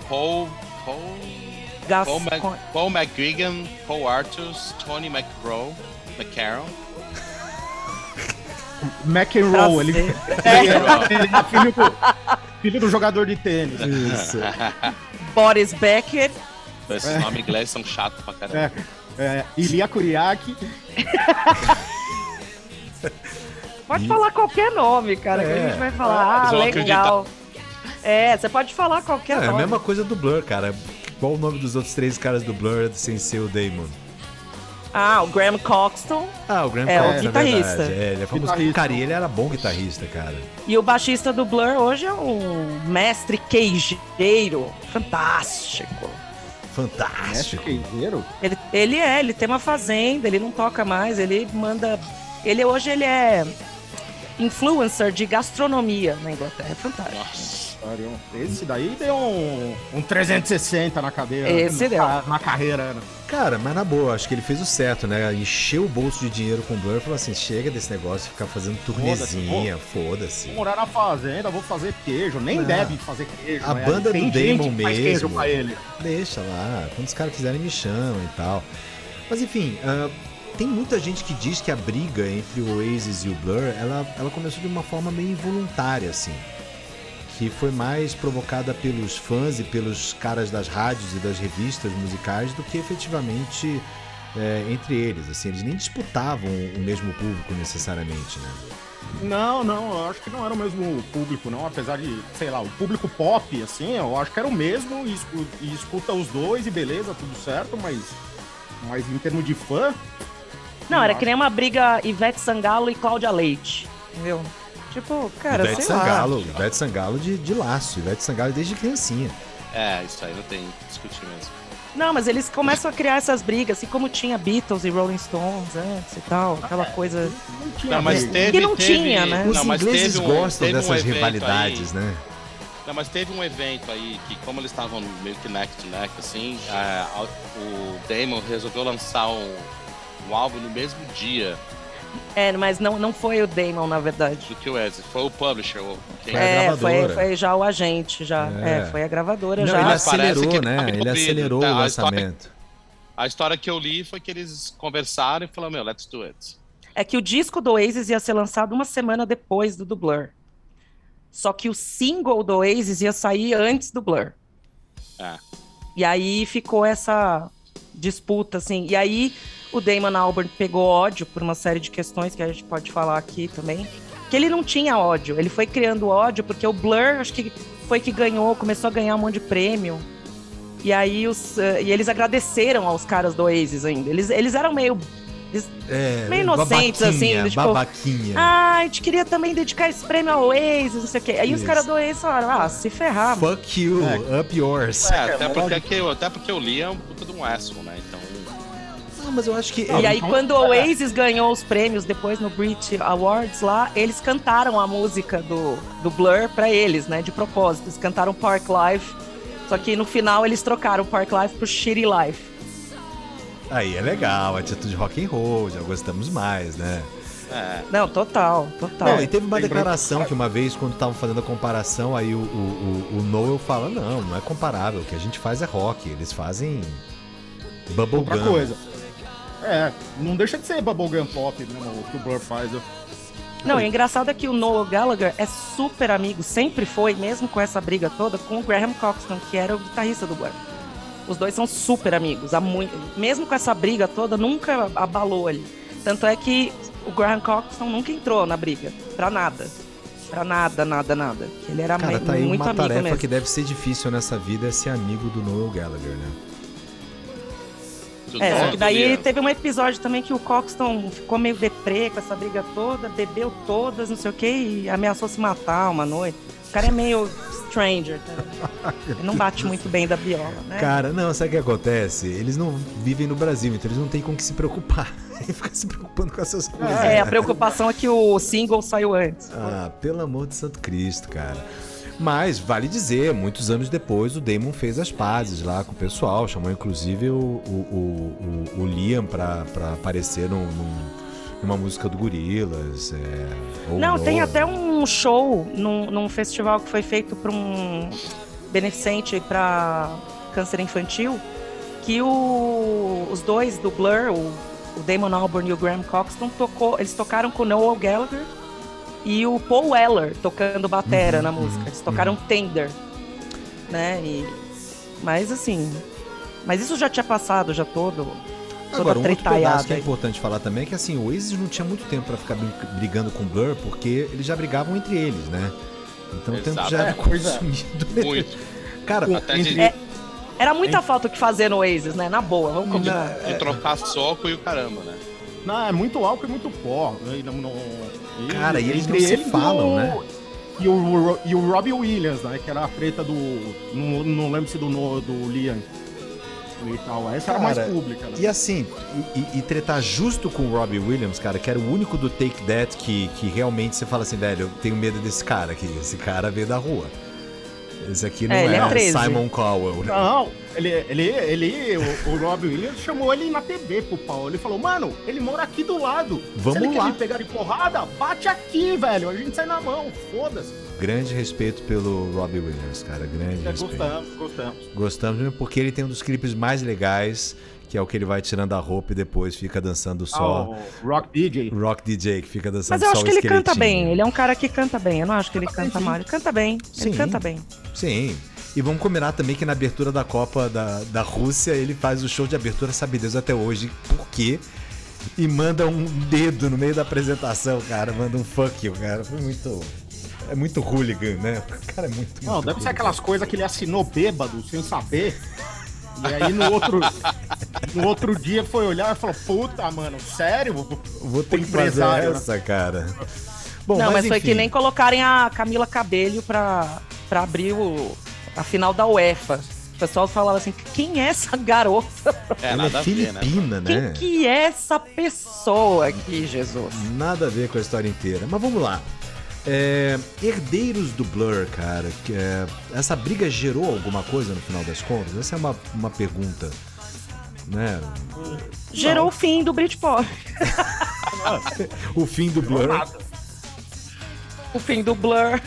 Paul. Paul. Gas... Paul, Mac... Paul McGuigan, Paul Artus, Tony McGraw, McCarroll. McEnroe, ele, é, ele é filho do, filho do jogador de tênis. Isso. Boris Becker. Esses é. nomes ingleses são chatos pra caramba. É, é, Ilia Kuriak. Pode falar qualquer nome, cara, que a gente é. vai falar. Ah, legal. É, você pode falar qualquer nome. É a mesma coisa do Blur, cara. Qual o nome dos outros três caras do Blur sem ser o Damon? Ah, o Graham Coxton. Ah, o Graham é, Coxton. o guitarrista. É, ele é famoso. Guitarrista. Cara, e ele era bom guitarrista, cara. E o baixista do Blur hoje é um mestre queijeiro. Fantástico. Fantástico. Mestre queijeiro? Ele, ele é, ele tem uma fazenda, ele não toca mais, ele manda. Ele hoje ele é influencer de gastronomia na Inglaterra. É fantástico. Nossa. Esse daí deu um, um 360 na cadeira. Esse deu. Na carreira. Né? Cara, mas na boa, acho que ele fez o certo, né? Encheu o bolso de dinheiro com o Blur e falou assim: chega desse negócio de ficar fazendo turnezinha, foda-se. Vou morar na fazenda, vou fazer queijo. Nem não. deve fazer queijo. A banda do Damon mesmo. Deixa lá. Quando os caras quiserem, me chamam e tal. Mas enfim. Uh, tem muita gente que diz que a briga entre o Oasis e o Blur, ela, ela começou de uma forma meio involuntária, assim que foi mais provocada pelos fãs e pelos caras das rádios e das revistas musicais do que efetivamente é, entre eles. Assim, eles nem disputavam o mesmo público necessariamente, né? Não, não, eu acho que não era o mesmo público, não. Apesar de, sei lá, o público pop, assim, eu acho que era o mesmo e, e escuta os dois e beleza, tudo certo, mas, mas em termos de fã. Não, era acho... que nem uma briga Ivete Sangalo e Cláudia Leite, entendeu? Tipo, cara, Ivete sei Sangalo, lá. Ivete Sangalo de, de laço, Ivete Sangalo desde criancinha. É, isso aí não tem que discutir mesmo. Não, mas eles começam a criar essas brigas, assim como tinha Beatles e Rolling Stones antes e tal, aquela coisa. Não tinha, não, mas teve, que não teve, tinha, né? Os não, ingleses um, gostam dessas um rivalidades, aí, né? Não, mas teve um evento aí que, como eles estavam meio que neck to neck, assim, a, a, o Damon resolveu lançar um, um álbum no mesmo dia é, mas não, não foi o Damon, na verdade. Do que o Wesley, foi o publisher. É, foi, foi, já o agente, já. É, é foi a gravadora não, já. Ele acelerou, que né? Ele acelerou o lançamento. História, a história que eu li foi que eles conversaram e falaram, meu, let's do it. É que o disco do Oasis ia ser lançado uma semana depois do do Blur. Só que o single do Oasis ia sair antes do Blur. É. E aí ficou essa disputa, assim. E aí o Damon Albarn pegou ódio por uma série de questões que a gente pode falar aqui também. Que ele não tinha ódio, ele foi criando ódio porque o Blur, acho que foi que ganhou, começou a ganhar um monte de prêmio. E aí os, uh, e eles agradeceram aos caras do Oasis ainda. Eles, eles eram meio é, meio inocentes, assim. Tipo, babaquinha. Ah, a gente queria também dedicar esse prêmio ao Oasis, não sei o quê. Aí Isso. os caras do Oasis falaram, ah, se ferrar. Fuck you, é. up yours. É, até porque, até porque o Lee é um puta de um asshole, né? Não, mas eu acho que. E aí, então, quando o é. Oasis ganhou os prêmios depois no Brit Awards lá, eles cantaram a música do, do Blur pra eles, né? De propósito. Eles cantaram Park Life. Só que no final eles trocaram Park Life pro Shitty Life. Aí é legal, atitude rock and roll, já gostamos mais, né? É. Não, total, total. Não, e teve uma declaração que uma vez, quando estavam fazendo a comparação, aí o, o, o, o Noel fala, não, não é comparável, o que a gente faz é rock, eles fazem bubblegum. Outra coisa. É, não deixa de ser bubblegum pop mesmo, o que o Blur faz. Eu... Não, o engraçado é que o Noel Gallagher é super amigo, sempre foi, mesmo com essa briga toda, com o Graham Coxon, que era o guitarrista do Blur. Os dois são super amigos, há muito, mesmo com essa briga toda, nunca abalou ali. Tanto é que o Graham Coxon nunca entrou na briga, pra nada. Pra nada, nada, nada. Ele era Cara, tá aí muito uma amigo tarefa mesmo. que deve ser difícil nessa vida é ser amigo do Noel Gallagher, né? É, só que daí teve um episódio também que o Coxton ficou meio deprê com essa briga toda, bebeu todas, não sei o que, e ameaçou se matar uma noite. O cara é meio stranger, tá? Ele não bate muito bem da viola, né? Cara, não, sabe o que acontece? Eles não vivem no Brasil, então eles não têm com o que se preocupar. Ele fica se preocupando com essas coisas. É, a preocupação é que o single saiu antes. Ah, pelo amor de Santo Cristo, cara. Mas, vale dizer, muitos anos depois, o Damon fez as pazes lá com o pessoal, chamou inclusive o, o, o, o Liam pra, pra aparecer num, num- numa música do Gorilas. É, Não, tem até um show num, num festival que foi feito para um beneficente para câncer infantil, que o- os dois do Blur, o, o Damon Albarn e o Graham Coxton, tocou, eles tocaram com o Noel Gallagher e o Paul Weller tocando batera Uhum, na música. Eles tocaram Tender, né? E, mas assim, mas isso já tinha passado, já todo. Agora, um outro pedaço que é importante falar também é que assim, o Oasis não tinha muito tempo pra ficar brigando com o Blur, porque eles já brigavam entre eles, né? Então o tempo Exato. já era É, é. consumido. Muito. Cara, Até de, É, Era muita falta o que fazer no Oasis, né? Na boa, vamos combinar. de trocar soco e o caramba, né? Não, é muito álcool e muito pó. não- não- e- Cara, e eles não se falam, né? E o, e o Robbie Williams, né? Que era a treta do. Não, não lembro se do, do Liam e tal. Essa era Cara, mais pública, né? E assim, e, e- e tretar justo com o Robbie Williams, cara, que era o único do Take That que, que realmente você fala assim, velho, eu tenho medo desse cara aqui. Esse cara veio da rua. Esse aqui não É, é, ele é 13. Simon Cowell. Não, ele, ele, ele o, o Robbie Williams chamou ele na TV pro pau. Ele falou, mano, ele mora aqui do lado. Vamos Se ele lá. quer me pegar de porrada, bate aqui, velho. A gente sai na mão, foda-se. Grande respeito pelo Robbie Williams, cara. Grande É, respeito. gostamos, gostamos. Gostamos mesmo porque ele tem um dos clipes mais legais, que é o que ele vai tirando a roupa e depois fica dançando só. o Rock DJ. Rock DJ, que fica dançando Mas eu só acho que ele canta bem. Ele é um cara que canta bem. Eu não acho que ele canta mal. Ele canta bem. Sim. Ele canta bem. Sim. E vamos combinar também que na abertura da Copa da, da Rússia, ele faz o show de abertura, sabe Deus até hoje, por quê? E manda um dedo no meio da apresentação, cara. Manda um fuck you, cara. Foi muito. É muito hooligan, né? O cara é muito. Não, muito deve ser hooligan. aquelas coisas que ele assinou bêbado, sem saber. E aí no outro, no outro dia foi olhar e falou, puta, mano, sério? Vou ter o que fazer empresário, né? essa, cara. Bom, não, mas, foi enfim. que nem colocarem a Camila Cabello pra, pra abrir o, a final da UEFA. O pessoal falava assim, quem é essa garota? É, Ela nada é né? filipina, Quem né? que é essa pessoa aqui, Jesus? Nada a ver com a história inteira. Mas vamos lá. É, herdeiros do Blur, cara. que é- essa briga gerou alguma coisa no final das contas? Essa é uma, uma pergunta. Né? Gerou o fim do Britpop. O fim do Blur. O fim do Blur.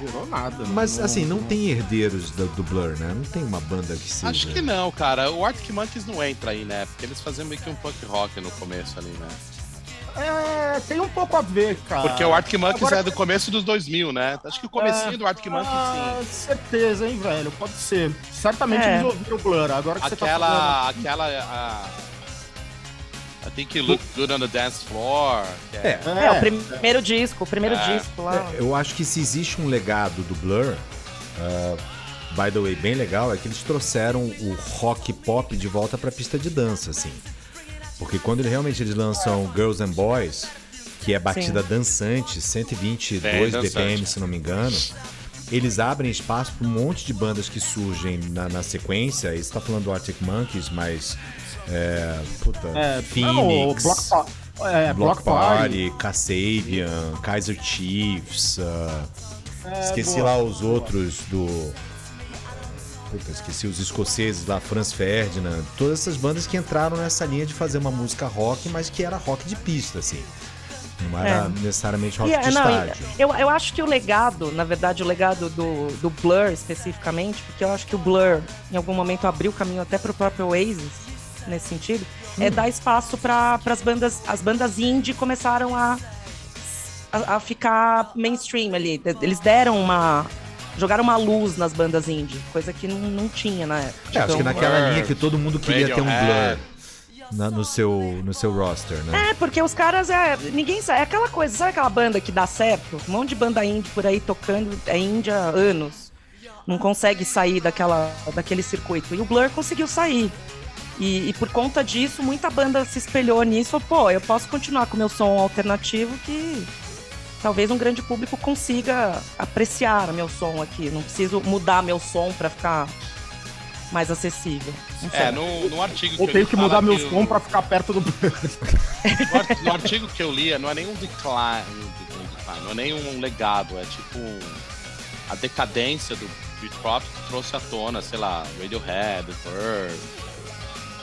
Durou nada. Mas assim, não tem herdeiros do, do Blur, né? Não tem uma banda que seja. Acho que não, cara. O Arctic Monkeys não entra aí, né? Porque eles faziam meio que um punk rock no começo ali, né? É, tem um pouco a ver, cara. Porque o Arctic Monkeys Agora- é do começo dos 2000, né? Acho que o comecinho É. do Arctic Monkeys, Ah, sim. certeza, hein, velho? Pode ser. Certamente É. eles ouviram o Blur. Agora que você tá falando... Aquela. aquela. A... I think you look good on the dance floor. que É. É, o primeiro disco, o primeiro É. disco lá. É, eu acho que se existe um legado do Blur, ah, by the way, bem legal, é que eles trouxeram o rock pop de volta pra pista de dança, assim. Porque quando ele, realmente eles lançam Girls and Boys, que é batida dançante, 122 Bem dançante. BPM, se não me engano, eles abrem espaço para um monte de bandas que surgem na, na sequência. Aí você tá falando do Arctic Monkeys, mas. É, puta, É, Phoenix. não, é, Block Block Party. Kasabian, Kaiser Chiefs, ah, É, esqueci boa. lá os outros do. Puta, esqueci os escoceses lá, Franz Ferdinand, todas essas bandas que entraram nessa linha de fazer uma música rock, mas que era rock de pista, assim. Não era É. necessariamente rock E, de é, não, estádio. eu, eu acho que o legado, na verdade, o legado do, do Blur especificamente, porque eu acho que o Blur, em algum momento, abriu caminho até pro próprio Oasis, nesse sentido, Hum. é dar espaço para as bandas. As bandas indie começaram a, a, a ficar mainstream ali. Eles deram uma. Jogaram uma luz nas bandas indie, coisa que não, não tinha na época. É, acho que Então, naquela Blur, linha que todo mundo queria ter um Blur. Radiohead. na, no, seu, no seu roster, né? É, porque os caras é. Ninguém sabe. É aquela coisa, sabe aquela banda que dá certo? Um monte de banda indie por aí tocando é índia há anos. Não consegue sair daquela, daquele circuito. E o Blur conseguiu sair. E, e, por conta disso, muita banda se espelhou nisso. Pô, eu posso continuar com meu som alternativo que talvez um grande público consiga apreciar meu som aqui. Não preciso mudar meu som para ficar mais acessível. É, no, no artigo que Ou tenho que mudar meu som para ficar perto do. no, artigo que eu li, não é nenhum decline, não é nenhum legado, é tipo a decadência do que trouxe à tona, sei lá, Radiohead, The Verve.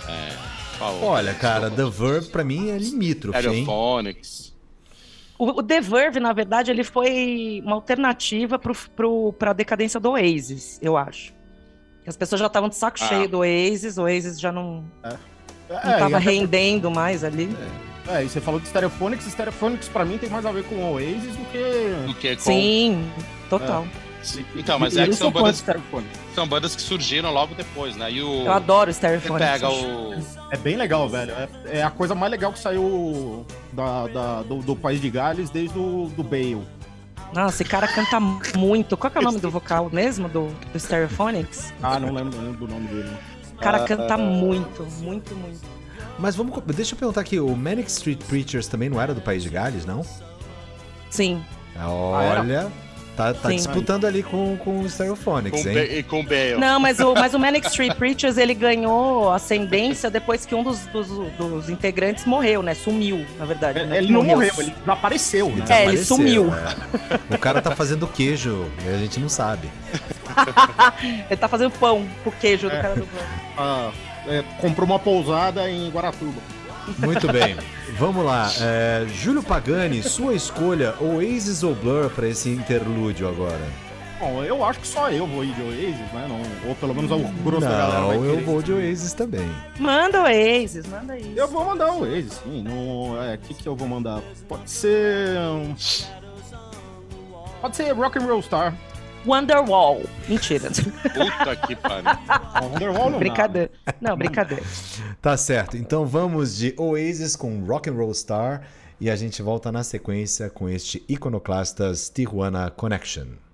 É, Olha, cara, The Verve pra mim é limítrofe, Aerophonics. O, o The Verve, na verdade, ele foi uma alternativa pro, pro, pra decadência do Oasis, eu acho. As pessoas já estavam de saco ah. cheio do Oasis, o Oasis já não, é. não é, tava rendendo mais ali. É. é. e você falou de Stereophonics, Stereophonics pra mim tem mais a ver com o Oasis do que... Do que com... Sim, total. É. Então, mas é que são bandas, são bandas que surgiram logo depois, né? E o, Eu adoro o Stereophonics. pega o... É bem legal, velho. É, é, a coisa mais legal que saiu da, da do, do, País de Gales desde o do Bale. Nossa, esse cara canta muito. Qual é o nome do vocal mesmo, do, do Stereophonics? Ah, não lembro, não lembro do nome dele. O cara ah, canta muito, muito, muito. Mas vamos. Deixa eu perguntar aqui, o Manic Street Preachers também não era do País de Gales, não? Sim. Olha. Ah, Tá, tá disputando ali com, com o Stereophonics, com hein? E com o Bale. Não, mas o, mas o Manic Street Preachers, ele ganhou ascendência depois que um dos, dos, dos integrantes morreu, né? Sumiu, na verdade. Né? Ele não morreu, ele desapareceu. Ele é, ele sumiu. É. O cara tá fazendo queijo e a gente não sabe. ele tá fazendo pão com queijo do é. cara do pão. Ah, é, comprou uma pousada em Guaratuba. Muito bem. Vamos lá. É, Júlio Pagani, sua escolha, Oasis ou Blur para esse interlúdio agora? Bom, eu acho que só eu vou ir de Oasis, né? Não, ou pelo menos o grosso da galera vai eu vou de Oasis também. Manda Oasis, manda aí. Eu vou mandar o Oasis, sim. O é, que que eu vou mandar? Pode ser... Pode ser Rock and Roll Star. Wonderwall. Mentira. Puta que pariu. Wonderwall não Brincadeira. Não, brincadeira. Tá certo. Então vamos de Oasis com Rock and Roll Star e a gente volta na sequência com este Iconoclastas Tijuana Connection.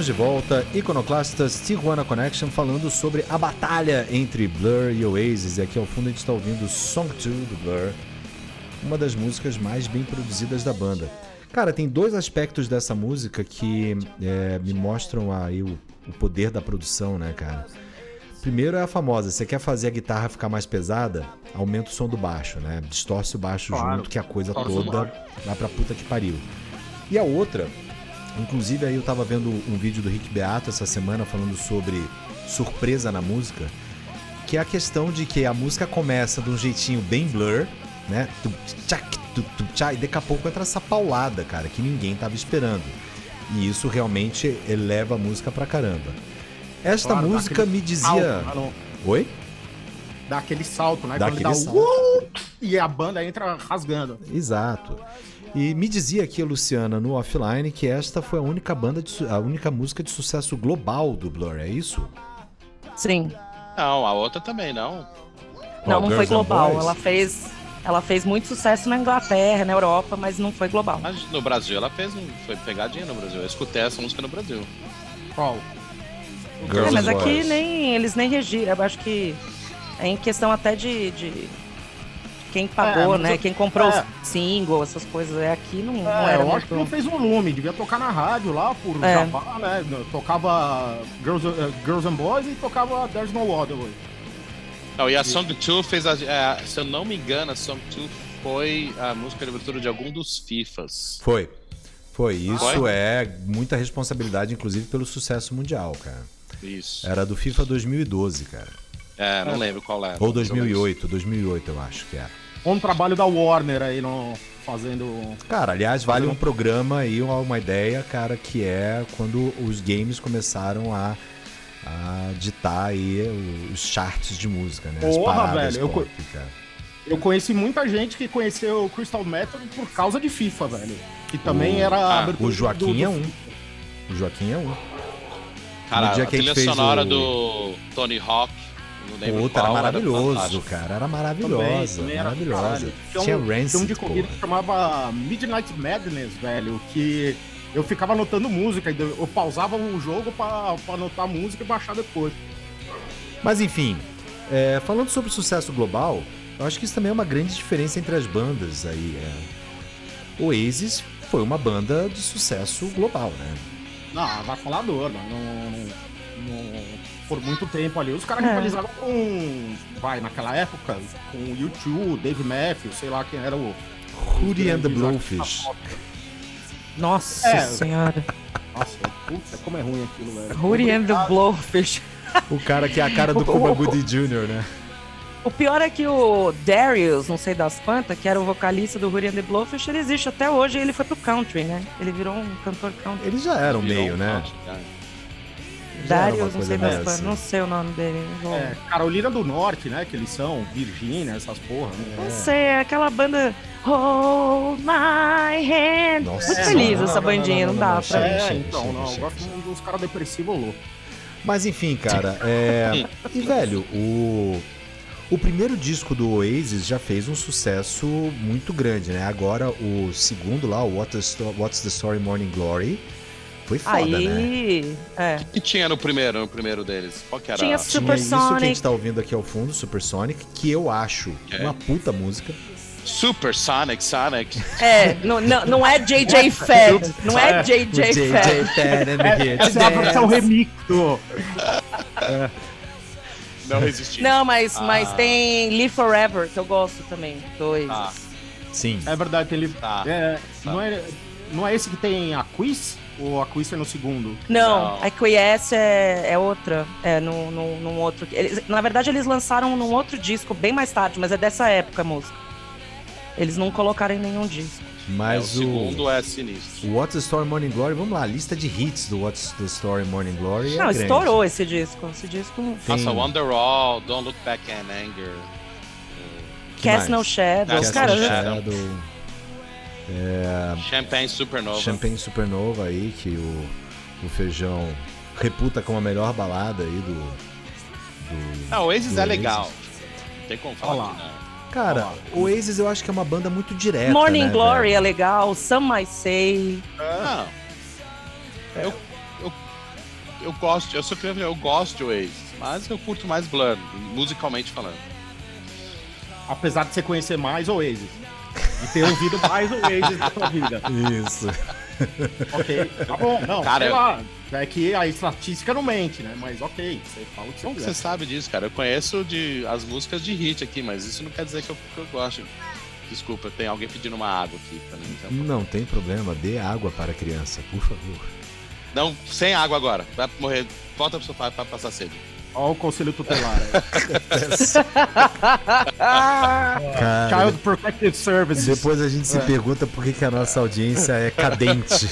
Estamos de volta, Iconoclastas Tijuana Connection, falando sobre a batalha entre Blur e Oasis. E aqui ao fundo a gente está ouvindo Song 2 do Blur, uma das músicas mais bem produzidas da banda. Cara, tem dois aspectos dessa música que é, me mostram aí o, o poder da produção, né, cara? Primeiro é a famosa, você quer fazer a guitarra ficar mais pesada, aumenta o som do baixo, né? Distorce o baixo Claro. junto, que a coisa toda vai pra puta que pariu. E a outra, inclusive aí eu tava vendo um vídeo do Rick Beato essa semana falando sobre surpresa na música, que é a questão de que a música começa de um jeitinho bem blur, né? Tum, tchac, tum, tum, tchá, e daqui a pouco entra essa paulada, cara, que ninguém tava esperando. E isso realmente eleva a música pra caramba. Esta Claro, música me dizia. salto, né, Oi? Dá aquele salto, né? Dá Quando ele aquele dá salto. o... Uh, e a banda entra rasgando. Exato. E me dizia aqui a Luciana no offline que esta foi a única banda de a única música de sucesso global do Blur, é isso? Sim. Não, a outra também não. Não, Qual, não foi Girls and global. Ela fez, ela fez muito sucesso na Inglaterra, na Europa, mas não foi global. Mas no Brasil ela fez um. Foi pegadinha no Brasil. Eu escutei essa música no Brasil. Qual? É, Girls mas and aqui Boys. nem eles nem regiram. Eu acho que é em questão até de, de quem pagou, É, né? eu- Quem comprou é. os singles, essas coisas. É aqui não, não É, era eu acho que não fez volume, devia tocar na rádio lá por É. Jabá, né? Tocava Girls, eh, Girls and Boys e tocava There's No Other Way. Não, e a Song 2 fez a. é, se eu não me engano, a Song 2 foi a música de abertura de algum dos FIFAs. Foi. Foi. Isso Foi? é muita responsabilidade, inclusive, pelo sucesso mundial, cara. Isso. Era do FIFA 2012, cara. É, não lembro qual era. Ou mas eu lembro. 2008, 2008 eu acho que era. Um trabalho da Warner aí no, fazendo. Cara, aliás, vale um programa aí, uma, uma ideia, cara, que é quando os games começaram a, a ditar aí os charts de música, né? As Porra, paradas velho, eu pop, cara. Eu conheci muita gente que conheceu o Crystal Metal por causa de FIFA, velho. Que também era a ah, O Joaquim do- é do- um. O Joaquim é um. Cara, No dia a que a gente trilha fez sonora o- do Tony Hawk. Não lembro Puta, era maravilhoso, cara. Era Também, maravilhosa, também era maravilhosa. caralho. Tinha um, Rancid, tinha um de corrida porra. que chamava Midnight Madness, velho, que eu ficava anotando música, eu pausava o jogo pra, pra anotar a música e baixar depois. Mas enfim, é, falando sobre sucesso global, eu acho que isso também é uma grande diferença entre as bandas aí. É. Oasis foi uma banda de sucesso global, né? Não, avassalador, mano. Não, não- por muito tempo ali. Os caras É. rivalizavam com. Vai, naquela época, com o YouTube, Dave Matthews, sei lá quem era o. Hootie and the Blowfish. Nossa É. senhora. Nossa, puta, como é ruim aquilo, velho. Hootie and the. Blowfish. O cara que é a cara do Cuba Gooding Jr., né? O pior é que o Darius, não sei das quantas, que era o vocalista do Hootie and the Blowfish, ele existe até hoje e ele foi pro country, né? Ele virou um cantor country. Eles já eram Virou meio, um né? country, Darius, não sei das quantas, assim. não sei o nome dele. vou- É, Carolina do Norte, né? Que eles são, Virgínia, essas porra. Né? Não sei, é aquela banda Hold My Hand. Nossa, Muito É, feliz não, essa não, bandinha, não, não, não, dá pra É, chega, então, chega, não, chega, eu gosto chega. dos caras depressivos louco. Mas enfim, cara, é... E, velho, o... O primeiro disco do Oasis já fez um sucesso muito grande, né? Agora o segundo lá, o What's the Story Morning Glory, foi foda, né? Aí, é. O que tinha no primeiro, no primeiro deles? Qual que era? Tinha Tinha Super isso que a Sonic. gente tá ouvindo aqui ao fundo, Supersonic, que eu acho É. uma puta música. Super Sonic, Sonic. É, não, não, não é JJ Fed. Não é JJ Fed. Fed the Hits Essa é a versão Dance. remix do. Não resistiu. Não, mas, Ah. mas tem Live Forever, que eu gosto também. Dois. Ah, Sim. É verdade, tem livro. Tá. É, não, é, não é esse que tem a Quiz? Ou a Quiz é no segundo? Não, Não. a QS é, é outra. É num, num, num outro. Eles, na verdade, eles lançaram num outro disco bem mais tarde, mas é dessa época a música. Eles não colocaram em nenhum disco. é, o Mas o, segundo é sinistro. o What's the Story Morning Glory, vamos lá, a lista de hits do What's the Story Morning Glory é não, grande. estourou esse disco. Esse disco. Tem- Nossa, Wonderwall, Don't Look Back in Anger. Cast? No Shadows. Cast Cara, No. Shadow, É. Champagne Supernova. Champagne Supernova aí, que o, o Feijão reputa como a melhor balada aí do... do Não, o Oasis do é legal. Não tem como falar não. Cara, o Oasis eu acho que é uma banda muito direta. Morning né, Glory velho? é legal, Some Might Say. Não. Eu, eu, eu gosto, eu sou que eu gosto de Oasis, mas eu curto mais Blur, musicalmente falando. Apesar de você conhecer mais Oasis. E ter ouvido mais Oasis na sua vida. Isso. Ok, tá bom. Não, Cara, sei lá. É que a estatística não mente, né? Mas ok, você fala o que você Como que quiser. você sabe disso, cara? Eu conheço de, as músicas de hit aqui, mas isso não quer dizer que eu, que eu gosto. Desculpa, tem alguém pedindo uma água aqui pra mim. Então. Não tem problema, dê água para a criança, por favor. Não, sem água agora. Vai morrer. Volta pro sofá pra passar sede. Olha o conselho tutelar. aí. Cara, Child Protective Services. depois a gente se pergunta por que, que a nossa audiência é cadente.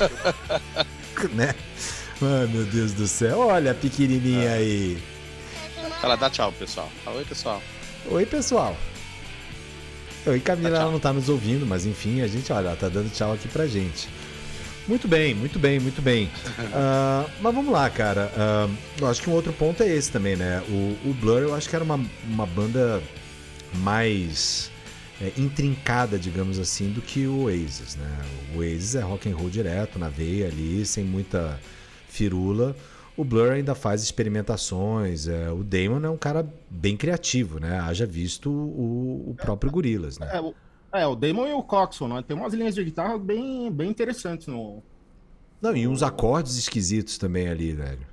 né? Ah, meu Deus do céu. Olha a pequenininha aí. Fala, dá tchau, pessoal. Fala, oi, pessoal. Oi, pessoal. Oi, Camila, ela não tá nos ouvindo, mas enfim, a gente, olha, ela tá dando tchau aqui pra gente. Muito bem, muito bem, muito bem. Ah, mas vamos lá, cara. Ah, eu acho que um outro ponto é esse também, né? O, o Blur, eu acho que era uma, uma banda mais é, intrincada, digamos assim, do que o Oasis, né? O Oasis é rock and roll direto, na veia ali, sem muita firula. O Blur ainda faz experimentações. é, o Damon é um cara bem criativo, né? Haja visto o, o próprio Gorillaz, né? É, o, é, o Damon e o Coxon, né? Tem umas linhas de guitarra bem, bem interessantes no. Não, e uns acordes esquisitos também ali, velho.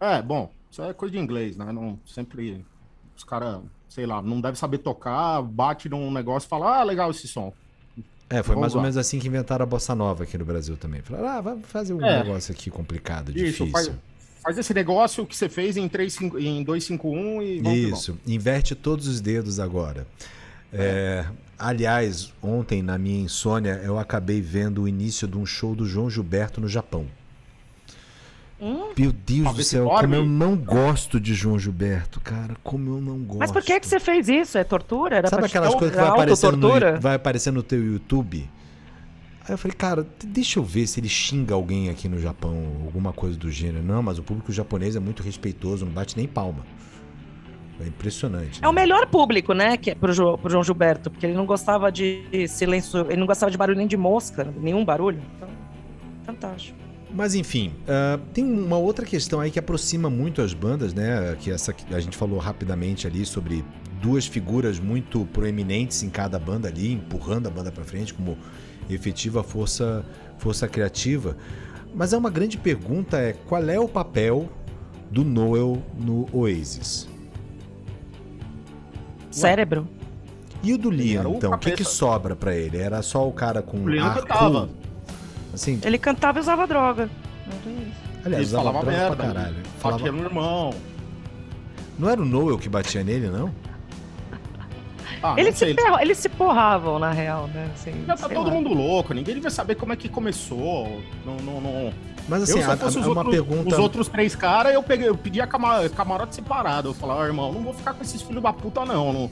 É, bom, isso é coisa de inglês, né? Não, sempre os caras, sei lá, não deve saber tocar, bate num negócio e fala, ah, legal esse som. É, foi Vamos mais ou lá. menos assim que inventaram a bossa nova aqui no Brasil também. Falaram, ah, vamos fazer um É. negócio aqui complicado, Isso, difícil. faz, faz esse negócio que você fez em, 3, cinco- em 251 e vamos. Isso, inverte todos os dedos agora. É, aliás, ontem na minha insônia eu acabei vendo o início de um show do João Gilberto no Japão. Meu Deus Pra do céu, como eu não gosto de João Gilberto, cara, como eu não gosto. Mas por que, que você fez isso? É tortura? Era Sabe aquelas coisas que vai aparecendo, no, vai aparecendo no teu YouTube? Aí eu falei, cara, deixa eu ver se ele xinga alguém aqui no Japão, alguma coisa do gênero. Não, mas o público japonês é muito respeitoso, não bate nem palma. É impressionante. É o melhor público, né, que é pro, Jo- pro João Gilberto, porque ele não gostava de silêncio, ele não gostava de barulho nem de mosca, nenhum barulho. Então, fantástico. Mas enfim, ah, tem uma outra questão aí que aproxima muito as bandas, né? Que essa a gente falou rapidamente ali sobre duas figuras muito proeminentes em cada banda ali, empurrando a banda pra frente como efetiva força, força criativa. Mas é uma grande pergunta é qual é o papel do Noel no Oasis? Cérebro. E o do Liam, então, o que, que sobra pra ele? Era só o cara com O Liam ar cantava. cool? Assim, Ele cantava e usava droga. Aliás, Ele usava falava droga merda. pra caralho. Falava- Batia no irmão. Não era o Noel que batia nele, não? Ah, Eles não se, sei, ferra- eles se porravam, na real, né? Assim, Já tá todo lá. mundo louco, ninguém devia saber como é que começou. Não, não, não. Mas assim, eu, se a, eu fosse a- os, uma outros, pergunta. os outros três caras, eu, peguei, eu pedi a cama- camarote separado. Eu falava, "Ó, irmão, não vou ficar com esses filhos da puta, não. não.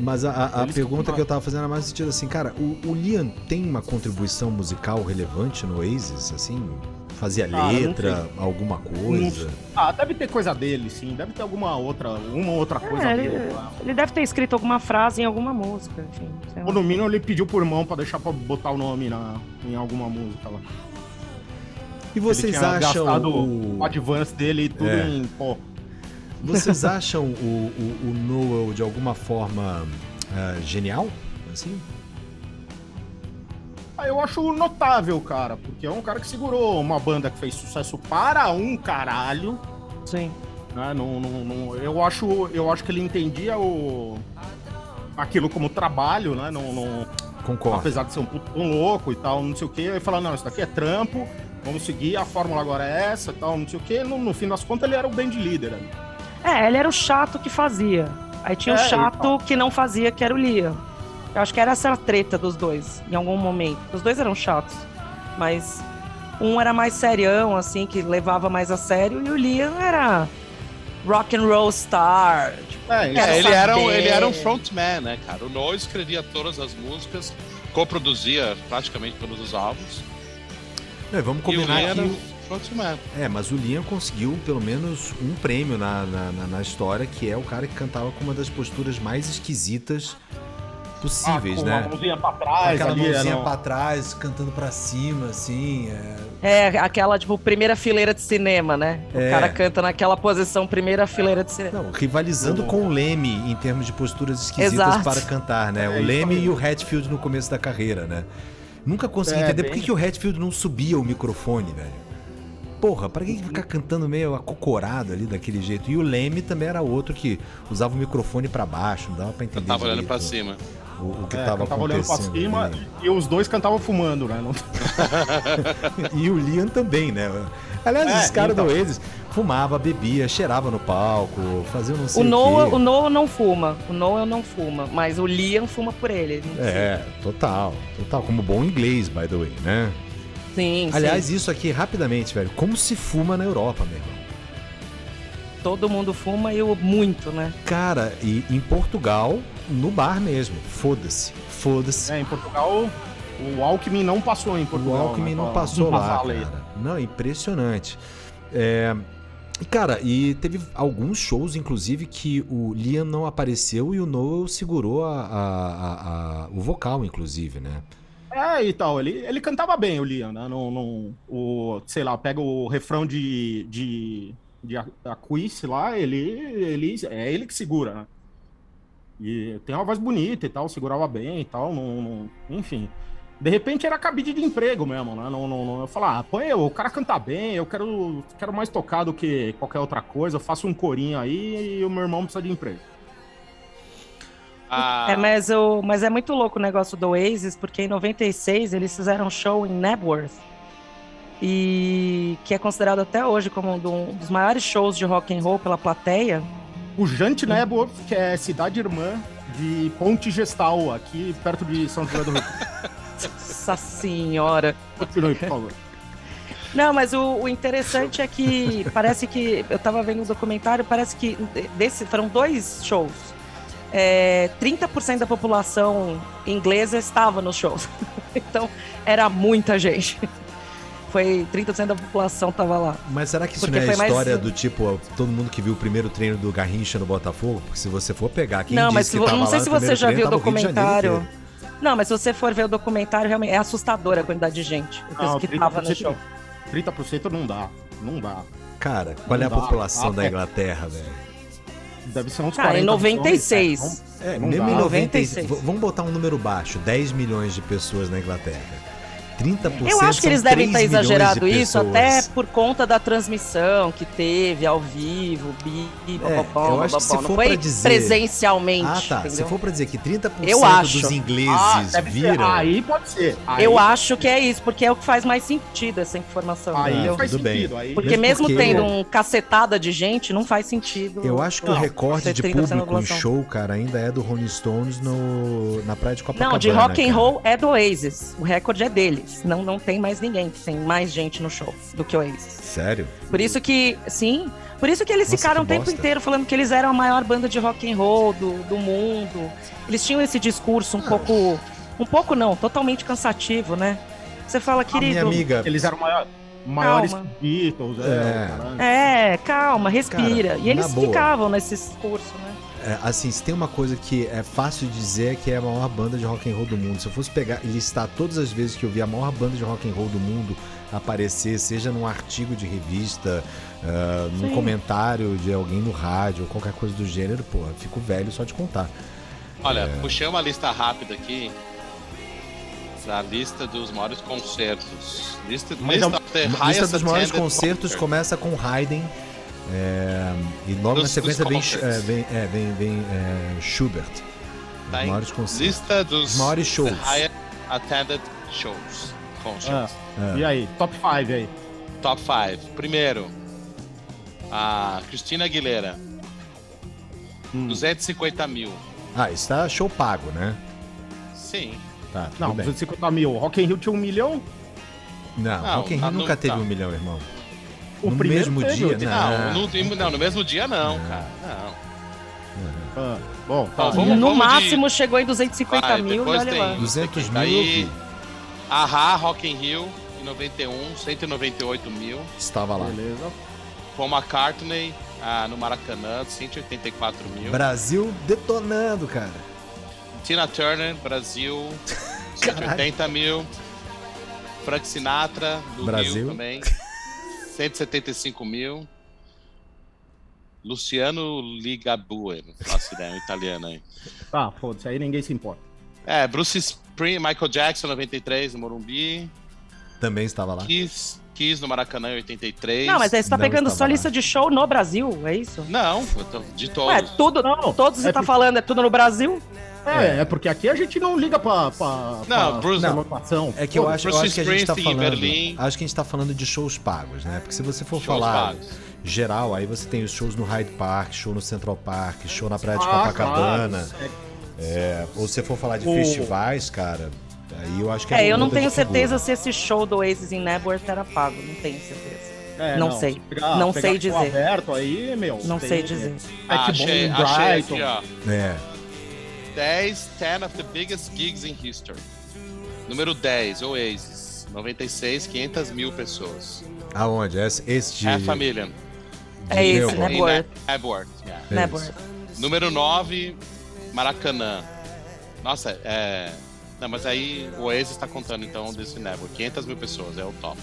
Mas a, a- a pergunta que- eu tava fazendo era mais no sentido assim, cara, o, o Liam tem uma contribuição musical relevante no Oasis, assim? Fazia Cara, letra, alguma coisa? Ah, deve ter coisa dele, sim. Deve ter alguma outra, uma outra coisa É, dele. ele, deve ter escrito alguma frase em alguma música, enfim. sei lá. Ou no mínimo ele pediu pro irmão pra deixar pra botar o nome na, em alguma música lá. E vocês acham o, o advance dele e tudo É. em. Pô, vocês acham o, o, o Noel de alguma forma ah, genial? Assim? Ah, eu acho notável, cara, porque é um cara que segurou uma banda que fez sucesso para um caralho. Sim. Né? Não, não, não- eu, acho, eu acho que ele entendia o, aquilo como trabalho, né? Não, não- Concordo. apesar de ser um puto um louco e tal, não sei o quê. Ele fala, não, isso daqui é trampo, vamos seguir, a fórmula agora é essa tal, não sei o quê. No, no fim das contas, ele era o band líder. né? É, ele era o chato que fazia. Aí tinha É, o chato que não fazia, que era o Liam. Eu acho que era essa a treta dos dois, em algum momento. Os dois eram chatos. Mas um era mais serião, assim, que levava mais a sério, e o Liam era rock and roll star. Tipo, É, É, ele era, um, ele era um frontman, né, cara? O Noel escrevia todas as músicas, coproduzia praticamente todos os álbuns. É, vamos E o combinar que o- o frontman. É, mas o Liam conseguiu pelo menos um prêmio na, na, na- na história, que é o cara que cantava com uma das posturas mais esquisitas possíveis, Ah, com né? a mãozinha pra trás, Aquela ali, mãozinha não. pra trás, cantando pra cima, assim. é. É, aquela, tipo, primeira fileira de cinema, né? O É. cara canta naquela posição, primeira fileira de cinema. Não, rivalizando com o Leme em termos de posturas esquisitas Exato. para cantar, né? É, o Leme e o Hatfield no começo da carreira, né? Nunca consegui É, entender por bem- que, que o Hatfield não subia o microfone, velho. Porra, pra que ficar cantando meio acocorado ali daquele jeito? E o Leme também era outro que usava o microfone pra baixo, não dava pra entender. Eu tava olhando direito pra cima. O, o que É, tava tava olhando pra acontecendo. cima ali. e os dois cantavam fumando, né? Não- E o Liam também, né? Aliás, É, os caras então. do Oasis fumava, bebia, cheirava no palco, fazia não sei O o, Noah, quê. o Noah não fuma. O Noah não fuma, mas o Liam fuma por ele. É, total, total. Como bom inglês, by the way, né? Sim, Aliás, sim. isso aqui, rapidamente, velho. Como se fuma na Europa, meu irmão? Todo mundo fuma e o muito, né? Cara, e em Portugal, no bar mesmo. Foda-se. Foda-se. É, em Portugal, o Alckmin não passou em o Portugal. Alckmin né, não pra- passou pra lá, cara. Não, impressionante. É... Cara, e teve alguns shows, inclusive, que o Liam não apareceu e o Noel segurou a, a- a- o vocal, inclusive, né? É, e tal, ele, ele cantava bem, o Liam, né? Não, não, o, sei lá, pega o refrão de, de, de A- Aquis lá, ele, ele, é ele que segura, né? E tem uma voz bonita e tal, segurava bem e tal, não, não- enfim. De repente era cabide de emprego mesmo, né? Não, não, não, eu falar, ah, põe, o cara canta bem, eu quero, quero mais tocar do que qualquer outra coisa, eu faço um corinho aí e o meu irmão precisa de emprego. Ah, É, mas, o, mas é muito louco o negócio do Oasis, porque em 96 eles fizeram um show em Knebworth, e que é considerado até hoje como um dos maiores shows de rock and roll pela plateia. O Jante Nebo, que é cidade irmã de Ponte Gestal, aqui perto de São José do Rio. Nossa senhora! Continue, por favor. Não, mas o, o interessante é que parece que eu tava vendo o documentário, parece que desse foram dois shows. É, 30% da população inglesa estava nos shows. Então era muita gente. Foi 30% da população tava lá. Mas será que isso Porque não é a foi mais- história do tipo, todo mundo que viu o primeiro treino do Garrincha no Botafogo? Porque se você for pegar quem não, disse mas se que vo- tava não sei lá se você já treino, viu o documentário. Não, mas se você for ver o documentário, realmente é assustadora a quantidade de gente Não, que tava no 30%, show. 30% não dá. Não dá. Cara, qual é a dá, população dá, da é. Inglaterra, velho? Deve ser uns Ah, 40 em milhões, 96. né? É, Não mesmo dá. em 96. 96. v- Vamos botar um número baixo: 10 milhões de pessoas na Inglaterra. 30% Eu acho que eles devem 3 ter milhões de exagerado isso até por conta da transmissão que teve ao vivo, bi, É, eu acho que se for pra dizer- presencialmente. Ah, tá. entendeu? Se for pra dizer que 30% Eu acho. dos ingleses Ah, deve ser. viram. Aí pode ser. Aí, Eu acho que é isso, porque é o que faz mais sentido essa informação. Aí entendeu? faz tudo bem. sentido. Aí, Porque Mesmo porque- tendo um cacetada de gente, não faz sentido. Eu acho que não, o recorde de 30% da público em show, cara, ainda é do Rolling Stones no, na praia de Copacabana. Não, de rock and cara. roll é do Oasis. O recorde é deles. Não, não tem mais ninguém que tem mais gente no show do que o Oasis. Sério? Por isso que, sim, por isso que eles Nossa, ficaram o tempo bosta. inteiro falando que eles eram a maior banda de rock and roll do, do mundo. Eles tinham esse discurso Ah. um pouco, um pouco não, totalmente cansativo, né? Você fala, A minha querido, amiga. Eles eram maior- maiores Calma. que Beatles. É. É, é, calma, respira. Cara, e eles ficavam nesse discurso, né? É, assim, se tem uma coisa que é fácil de dizer é que é a maior banda de rock and roll do mundo. Se eu fosse pegar e listar todas as vezes que eu vi a maior banda de rock and roll do mundo aparecer, seja num artigo de revista, ah, num Sim. comentário de alguém no rádio, ou qualquer coisa do gênero, porra, fico velho só de contar. Olha, É. puxei uma lista rápida aqui. A lista dos maiores concertos. Lista, Mas lista A lista dos maiores concertos concert. começa com Haydn. É, e logo na Dos- sequência dos vem, é, vem, é, vem, vem, é, Schubert. Os Tá em maiores concertos. Lista dos Os maiores shows. attended shows. Concerts. É. E aí, top 5 aí. Top 5. Primeiro, a Cristina Aguilera. Hum. 250 mil. Ah, isso tá show pago, né? Sim. Tá, Não, bem. 250 mil. Rock in Rio tinha um milhão. Não, Não, Rock in Rio nunca teve tá. um milhão, irmão. O no primeiro mesmo dia, não. Não, no, não, no mesmo dia não, Não. cara. Não. Ah, bom, tá. Ó, vamos- no vamos máximo chegou em 250 Vai, mil depois olha tem- lá. 200 mil vi. Ahá, Rock in Rio, em 91, 198 mil. Estava lá. Beleza. Paul McCartney, ah, no Maracanã, 184 mil. Brasil detonando, cara. Tina Turner, Brasil, 180 mil. Frank Sinatra, do Brasil. Rio também, 175 mil. Luciano Ligabue, não faço ideia, um italiano aí. Ah, foda-se, aí ninguém se importa. É, Bruce Spring, Michael Jackson, 93, no Morumbi. Também estava lá. Kiss, Kiss no Maracanã, em 83. Não, mas aí você tá Não pegando só lá. lista de show no Brasil, é isso? Não, eu tô de todos. Ué, tudo, Não, todos você é tá porque- falando, é tudo no Brasil? É, é porque aqui a gente não liga pra. pra Não, pra Bruce- conotação. É que eu acho, eu acho que a gente tá falando. Acho que a gente tá falando de shows pagos, né? Porque se você for Shows falar pagos. geral, aí você tem os shows no Hyde Park, show no Central Park, show na Praia de Ah, Copacabana. claro. É, ou se você for falar de festivais, cara, aí eu acho que É, eu muda não tenho certeza se esse show do Oasis em Nebworth era pago, não tenho certeza. É, Não sei. se pegar- Não pegar sei dizer. aberto aí, meu. Não tem- sei dizer. É Ah, que bom achei Brighton. aqui, ó. É. 10, 10 of the biggest gigs in history. Número 10, Oasis. 96, 500 mil pessoas. Aonde? Esse de. Half a million. É esse, Melbourne. né? Em Nebworth. Ne- Nebworth, yeah. É Nebworth. Número 9, Maracanã. Nossa, é. Não, mas aí o Oasis tá contando então desse Nebworth. 500 mil pessoas, é o top.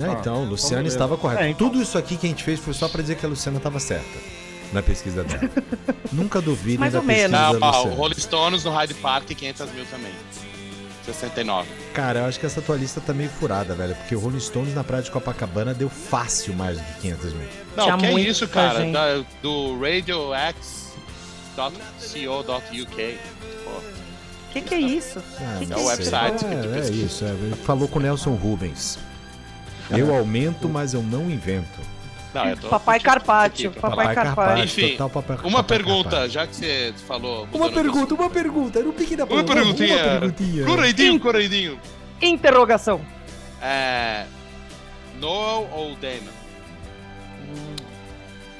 É, então, Ah, Luciana vamos ver. estava correta. É, então. Tudo isso aqui que a gente fez foi só pra dizer que a Luciana estava certa na pesquisa dela. Nunca duvidem Mais da ou menos. pesquisa Não, da ó, o Luciana. Rolling Stones no Hyde Park, 500 mil também. 69. Cara, eu acho que essa tua lista tá meio furada, velho. Porque o Rolling Stones na praia de Copacabana deu fácil mais do que 500 mil. Não, Tinha que é isso, cara? gente. Da- do radiox.co.uk. O que, que é isso? Ah, Que que é o isso? website. É, é pesquisa. isso. é. Ele falou com o Nelson Rubens. Eu aumento, mas eu não invento. Não, tô Papai Carpaccio, aqui, Papai Carpaccio. Enfim, total papai, Uma papai pergunta, Carpaccio. já que você falou. Uma pergunta, uma pergunta. No pique da Uma perguntinha. Uma perguntinha. Correidinho, correidinho. Interrogação. É. Noel ou Damon?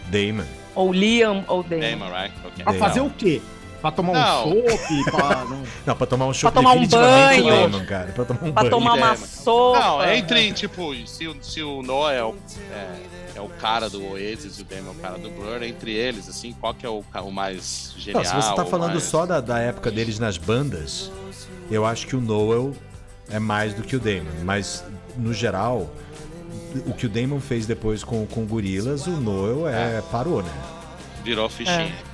Damon. Ou Liam ou Damon. Damon, right? Ok. Pra fazer o quê? Pra tomar Não. um chopp? Pra... não- Não, pra tomar um chopp tomar um definitivamente banho. Damon, cara. Pra tomar um Pra banho. tomar uma Damon. sopa. Não, entre, tipo, se, o- se o Noel é é, é o cara do Oasis e o Damon é o cara do Blur, entre eles, assim, qual que é o, o mais genial? Não, se você tá falando mais- só da, da época deles nas bandas, eu acho que o Noel é mais do que o Damon. Mas, no geral, o que o Damon fez depois com, com o Gorillaz, o Noel é, parou, né? Virou fichinha. É. É,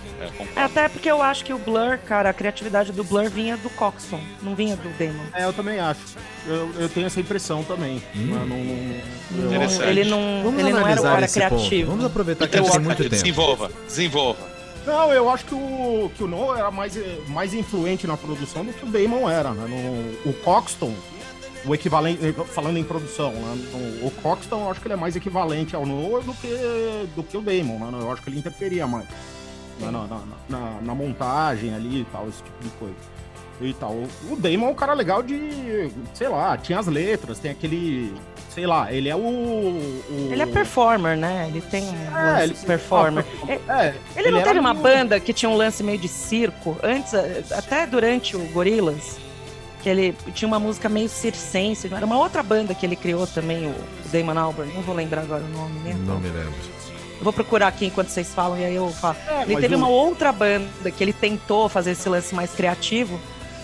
até porque eu acho que o Blur, cara, a criatividade do Blur vinha do Coxon, não vinha do Damon. É, eu também acho. Eu, eu tenho essa impressão também. Hum. Mas não- não- Interessante. ele não, Vamos ele não era o cara esse ponto. criativo. Vamos aproveitar que a Eu gente tem acho muito que tempo. Desenvolva, desenvolva. Não, eu acho que o, que o Noah era mais, mais influente na produção do que o Damon era. Né? No, o Coxton, o equivalente, eh, falando em produção, né? o, o Coxton, eu acho que ele é mais equivalente ao Noah do que, do que o Damon. Né? Eu acho que ele interferia mais? Na, na, na- na montagem ali e tal, esse tipo de coisa. E tal. O, Damon é um cara legal de, sei lá, tinha as letras, tem aquele, sei lá, ele é o... o- Ele é performer, né? Ele tem um É, lance ele- performer. Ah, é, Ele, não era teve uma meio- banda que tinha um lance meio de circo, antes, até durante o Gorillaz, que ele tinha uma música meio circense, era uma outra banda que ele criou também, o Damon Albarn, não vou lembrar agora o nome, né? Não me lembro. Eu vou procurar aqui enquanto vocês falam e aí eu falo. É, Ele teve uma outra banda que ele tentou fazer esse lance mais criativo,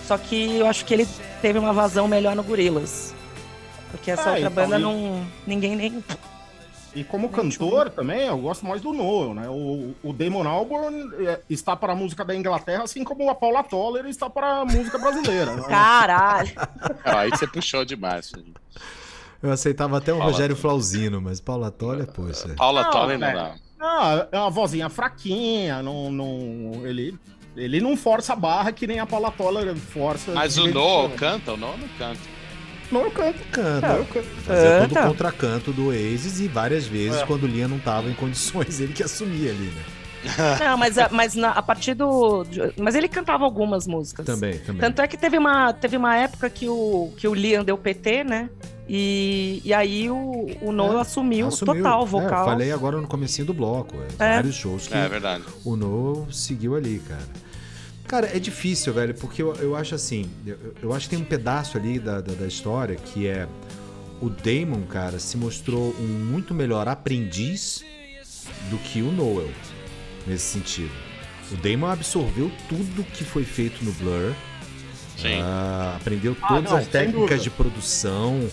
só que eu acho que ele teve uma vazão melhor no Gorillaz. Porque essa Ah, outra então, banda e- não. Ninguém nem. E como cantor também, eu gosto mais do Noel, né? O, o Damon Albarn é, está para a música da Inglaterra, assim como a Paula Toller está para a música brasileira. né? Caralho! Ah, aí você puxou demais. gente. Eu aceitava até o Paula Rogério Flauzino, mas Paula Toller, poxa. Paula Não, Toller não velho. dá. Ah, é uma vozinha fraquinha, não, não, ele, ele não força a barra que nem a Paula Toller força. Mas o quando. canta, o Noel não canta. Não, eu canto. Canta. Eu canto. Fazia todo o Canta. contracanto do Oasis e várias vezes, É. quando o Liam não tava em condições, ele que assumia ali, né? Não, mas, a- mas na- a partir do. Mas ele cantava algumas músicas. Também, também. Tanto é que teve uma, teve uma época que o, que o Liam deu PT, né? E, e aí o, o Noel É, assumiu, Assumiu. total É, eu vocal. falei agora no comecinho do bloco. é, É. Vários shows que É verdade. o Noel seguiu ali, cara. Cara, é difícil, velho, porque eu, eu acho assim, eu, eu acho que tem um pedaço ali da, da, da história que é o Damon, cara, se mostrou um muito melhor aprendiz do que o Noel, nesse sentido. O Damon absorveu tudo que foi feito no Blur. Sim. Ah, aprendeu Ah, todas não, as técnicas dúvida. de produção,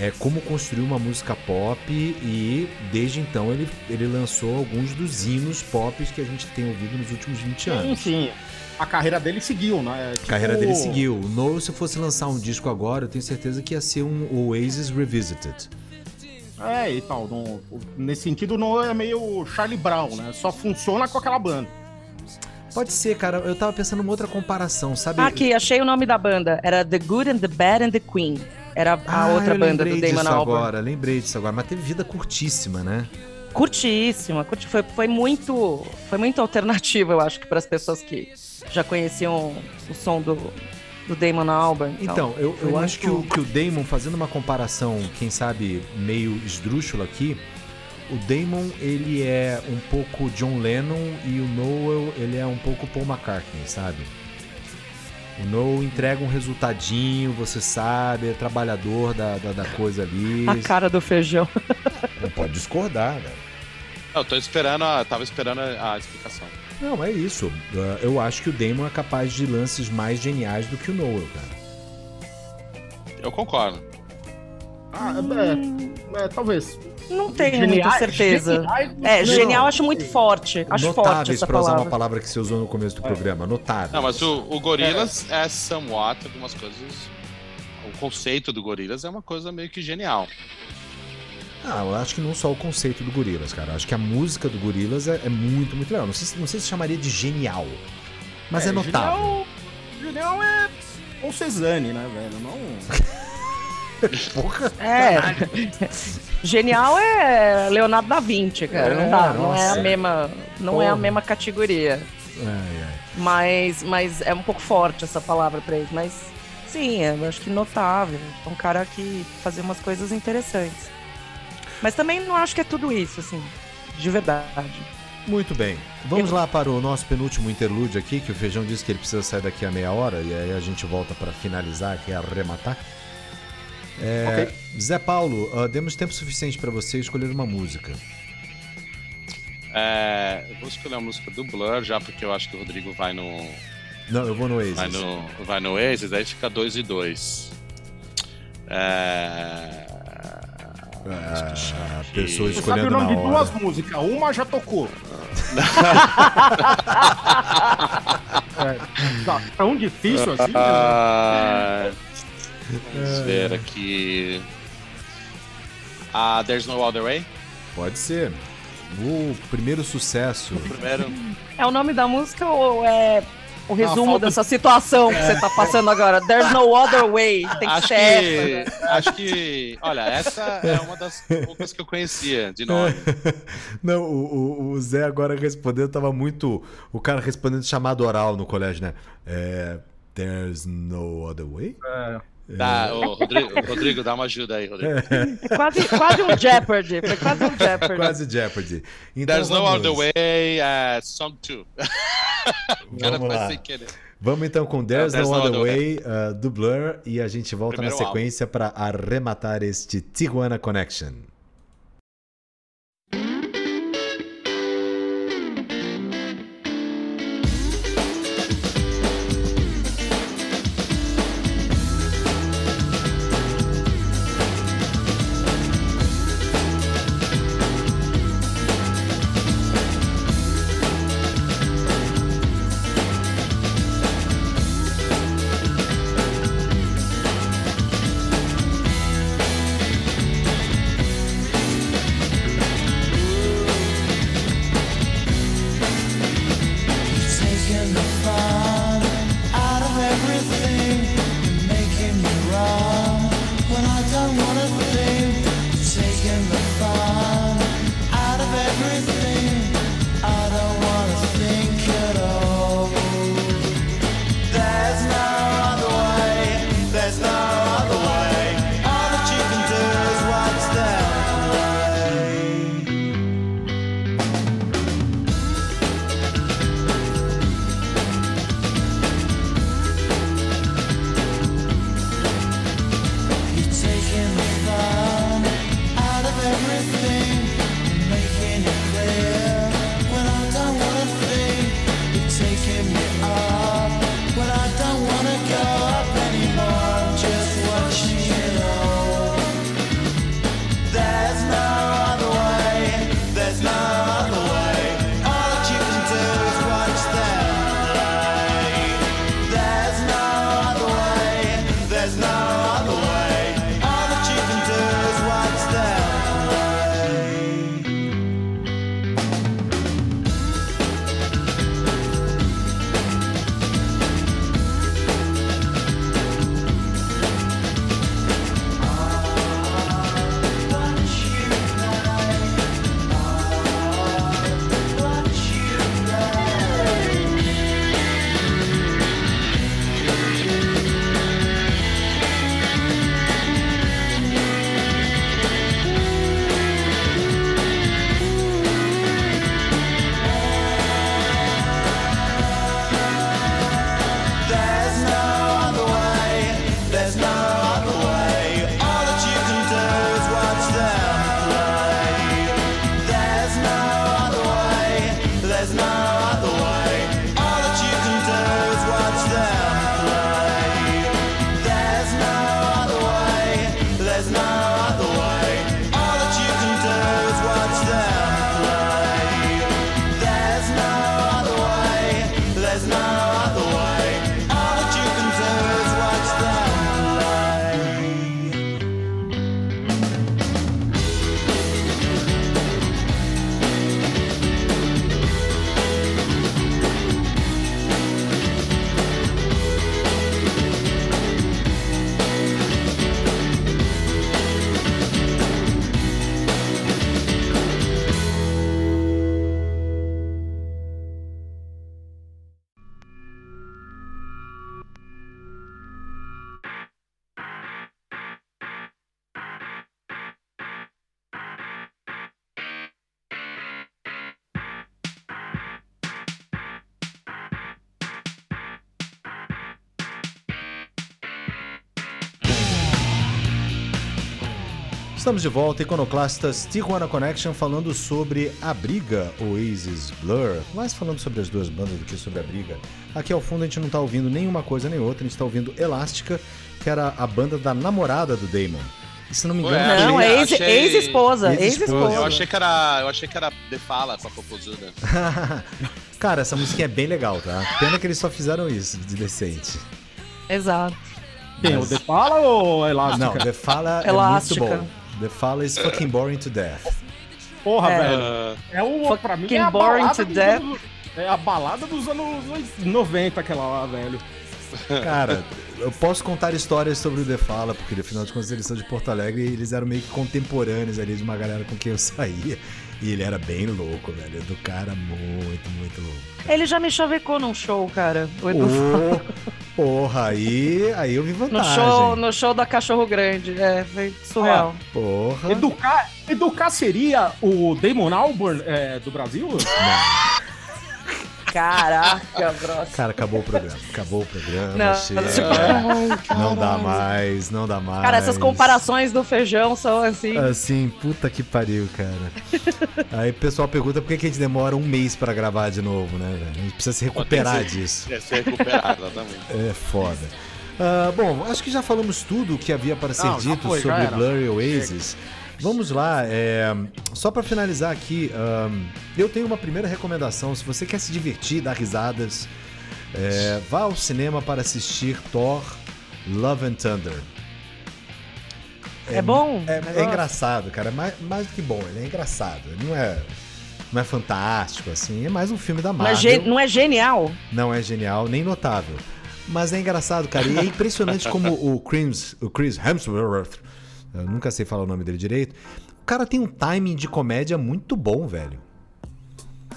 é, como construir uma música pop e desde então ele, ele lançou alguns dos hinos pop que a gente tem ouvido nos últimos 20 Sim, anos. sim. A carreira dele seguiu, né? A Tipo, carreira dele seguiu. O Noel, se fosse lançar um disco agora, eu tenho certeza que ia ser um Oasis Revisited. É, e tal. não- nesse sentido, não é meio Charlie Brown, né? Só funciona com aquela banda. Pode ser, cara. Eu tava pensando numa outra comparação, sabe? Ah, Aqui, achei o nome da banda. Era The Good and the Bad and the Queen. Era a Ah, outra banda do lembrei Damon disso Albarn. agora, lembrei disso agora, mas teve vida curtíssima, né? Curtíssima, curti- foi, foi muito, foi muito alternativa, eu acho que para as pessoas que já conheciam o som do, do Damon Albarn. e tal. Então, eu, eu acho que o, que o Damon, fazendo uma comparação, quem sabe, meio esdrúxula aqui, o Damon, ele é um pouco John Lennon e o Noel, ele é um pouco Paul McCartney, sabe? O Noel entrega um resultadinho, você sabe, é trabalhador da, da, da coisa ali. a cara do feijão. Não pode discordar, velho. Eu tô esperando, a, tava esperando a, a explicação. Não, é isso. Uh, Eu acho que o Damon é capaz de lances mais geniais do que o Noel, cara. Eu concordo. Ah, Hum. é, é, talvez. Não tenho muita certeza. geniais, É, não. genial acho muito forte. Acho forte Notáveis, essa pra usar uma palavra. que você usou no começo do programa. Notáveis. Não, mas o, o Gorillaz é. somewhat algumas coisas. O conceito do Gorillaz é uma coisa meio que genial. Ah, eu acho que não só o conceito do Gorillaz, cara. Eu acho que a música do Gorillaz é, é muito, muito legal. Não sei, se, não sei se chamaria de genial, mas é, notável. Genial, genial é ou Cezanne, né, velho? Não. Porra! É. Genial é Leonardo da Vinci, cara. É, não dá, não é a mesma, não é a Porra. mesma categoria. Ai, ai. Mas, mas é um pouco forte essa palavra pra ele. Mas sim, eu acho que notável. É um cara que fazia umas coisas interessantes. Mas também não acho que é tudo isso, assim, de verdade. Muito bem. Vamos lá para o nosso penúltimo interlúdio aqui, que o Feijão disse que ele precisa sair daqui a meia hora, e aí a gente volta para finalizar, que é arrematar. É, Zé Paulo, ah, demos tempo suficiente para você escolher uma música. É, eu vou escolher a música do Blur já, porque eu acho que o Rodrigo vai no. Não, eu vou no Oasis. Vai no, vai no Oasis, aí fica 2 e 2. É. Ah, a pessoa Você sabe o escolhendo nome de hora. duas músicas. Uma já tocou. é, tá tão difícil assim? né? Ah, vamos ver aqui. Ah, There's No Other Way. Pode ser. O primeiro sucesso. Primeiro. É o nome da música ou é o resumo falta- dessa situação que você tá passando agora? There's no other way. Tem que Acho ser essa. que, acho que. Olha, essa é uma das poucas que eu conhecia de nome. Não, o, o- o Zé agora respondendo tava muito. O cara respondendo chamado oral no colégio, né? É. There's no other way? Tá, ô, Rodrigo, Rodrigo, dá uma ajuda aí, Rodrigo. É quase, quase um Jeopardy. Foi quase um Jeopardy. Quase Jeopardy. Então, There's No vamos, Other Way, uh, Song 2. O cara Vamos lá. sem querer. Vamos então com There's, There's no, No Other Other Way, uh, do Blur, e a gente volta Primeiro na sequência para arrematar este Tijuana Connection. the one. Estamos de volta, Iconoclastas Tijuana Connection, falando sobre a briga Oasis Blur. Mais falando sobre as duas bandas do que sobre a briga. Aqui ao fundo a gente não tá ouvindo nenhuma coisa nem outra, a gente tá ouvindo Elástica, que era a banda da namorada do Damon. E se não me engano, Ué, Não, é ex- achei- ex-esposa. ex-esposa. Ex-esposa. Eu achei que era. Eu achei que era The Fala com a Popozuda. Cara, essa musiquinha é bem legal, tá? Pena que eles só fizeram isso de decente. Exato. Quem? O The Fala ou Elástica? Não, The Fala é Elástica. muito bom. The Fala is fucking boring to death. Porra, É. velho. É o, pra mim, Fucking é a boring to death. anos- É a balada dos anos 90, aquela lá, velho. Cara, eu posso contar histórias sobre o The Fala, porque afinal de contas eles são de Porto Alegre e eles eram meio que contemporâneos ali de uma galera com quem eu saía. E ele era bem louco, velho. Do cara muito, muito louco. Ele já me chavecou num show, cara. O Edu Ô, porra, aí, aí eu vi No vantagem. show, no show da Cachorro Grande. É, foi surreal. Porra. Educar, educar seria o Damon Albarn é, do Brasil? Caraca, bro. Cara, acabou o programa. Acabou o programa. Não, chega. Não dá mais, não dá mais. Cara, essas comparações do feijão são assim. Assim, puta que pariu, cara. Aí o pessoal pergunta por que a gente demora um mês pra gravar de novo, né, velho? A gente precisa se recuperar ser. disso. Quer ser recuperado, exatamente. É foda. Ah, bom, acho que já falamos tudo o que havia para ser Não, dito foi, sobre era. Blur e Oasis. Vamos lá, é, só para finalizar aqui, ahn, eu tenho uma primeira recomendação. Se você quer se divertir, dar risadas, é, vá ao cinema para assistir Thor Love and Thunder. É bom? É, é engraçado, cara. É mais, mais do que bom, ele é engraçado. Ele não é, não é fantástico, assim. É mais um filme da Não é, Marvel. não é genial? Não é genial, nem notável. Mas é engraçado, cara. E é impressionante como o Chris, o Chris Hemsworth, eu nunca sei falar o nome dele direito, o cara tem um timing de comédia muito bom, velho.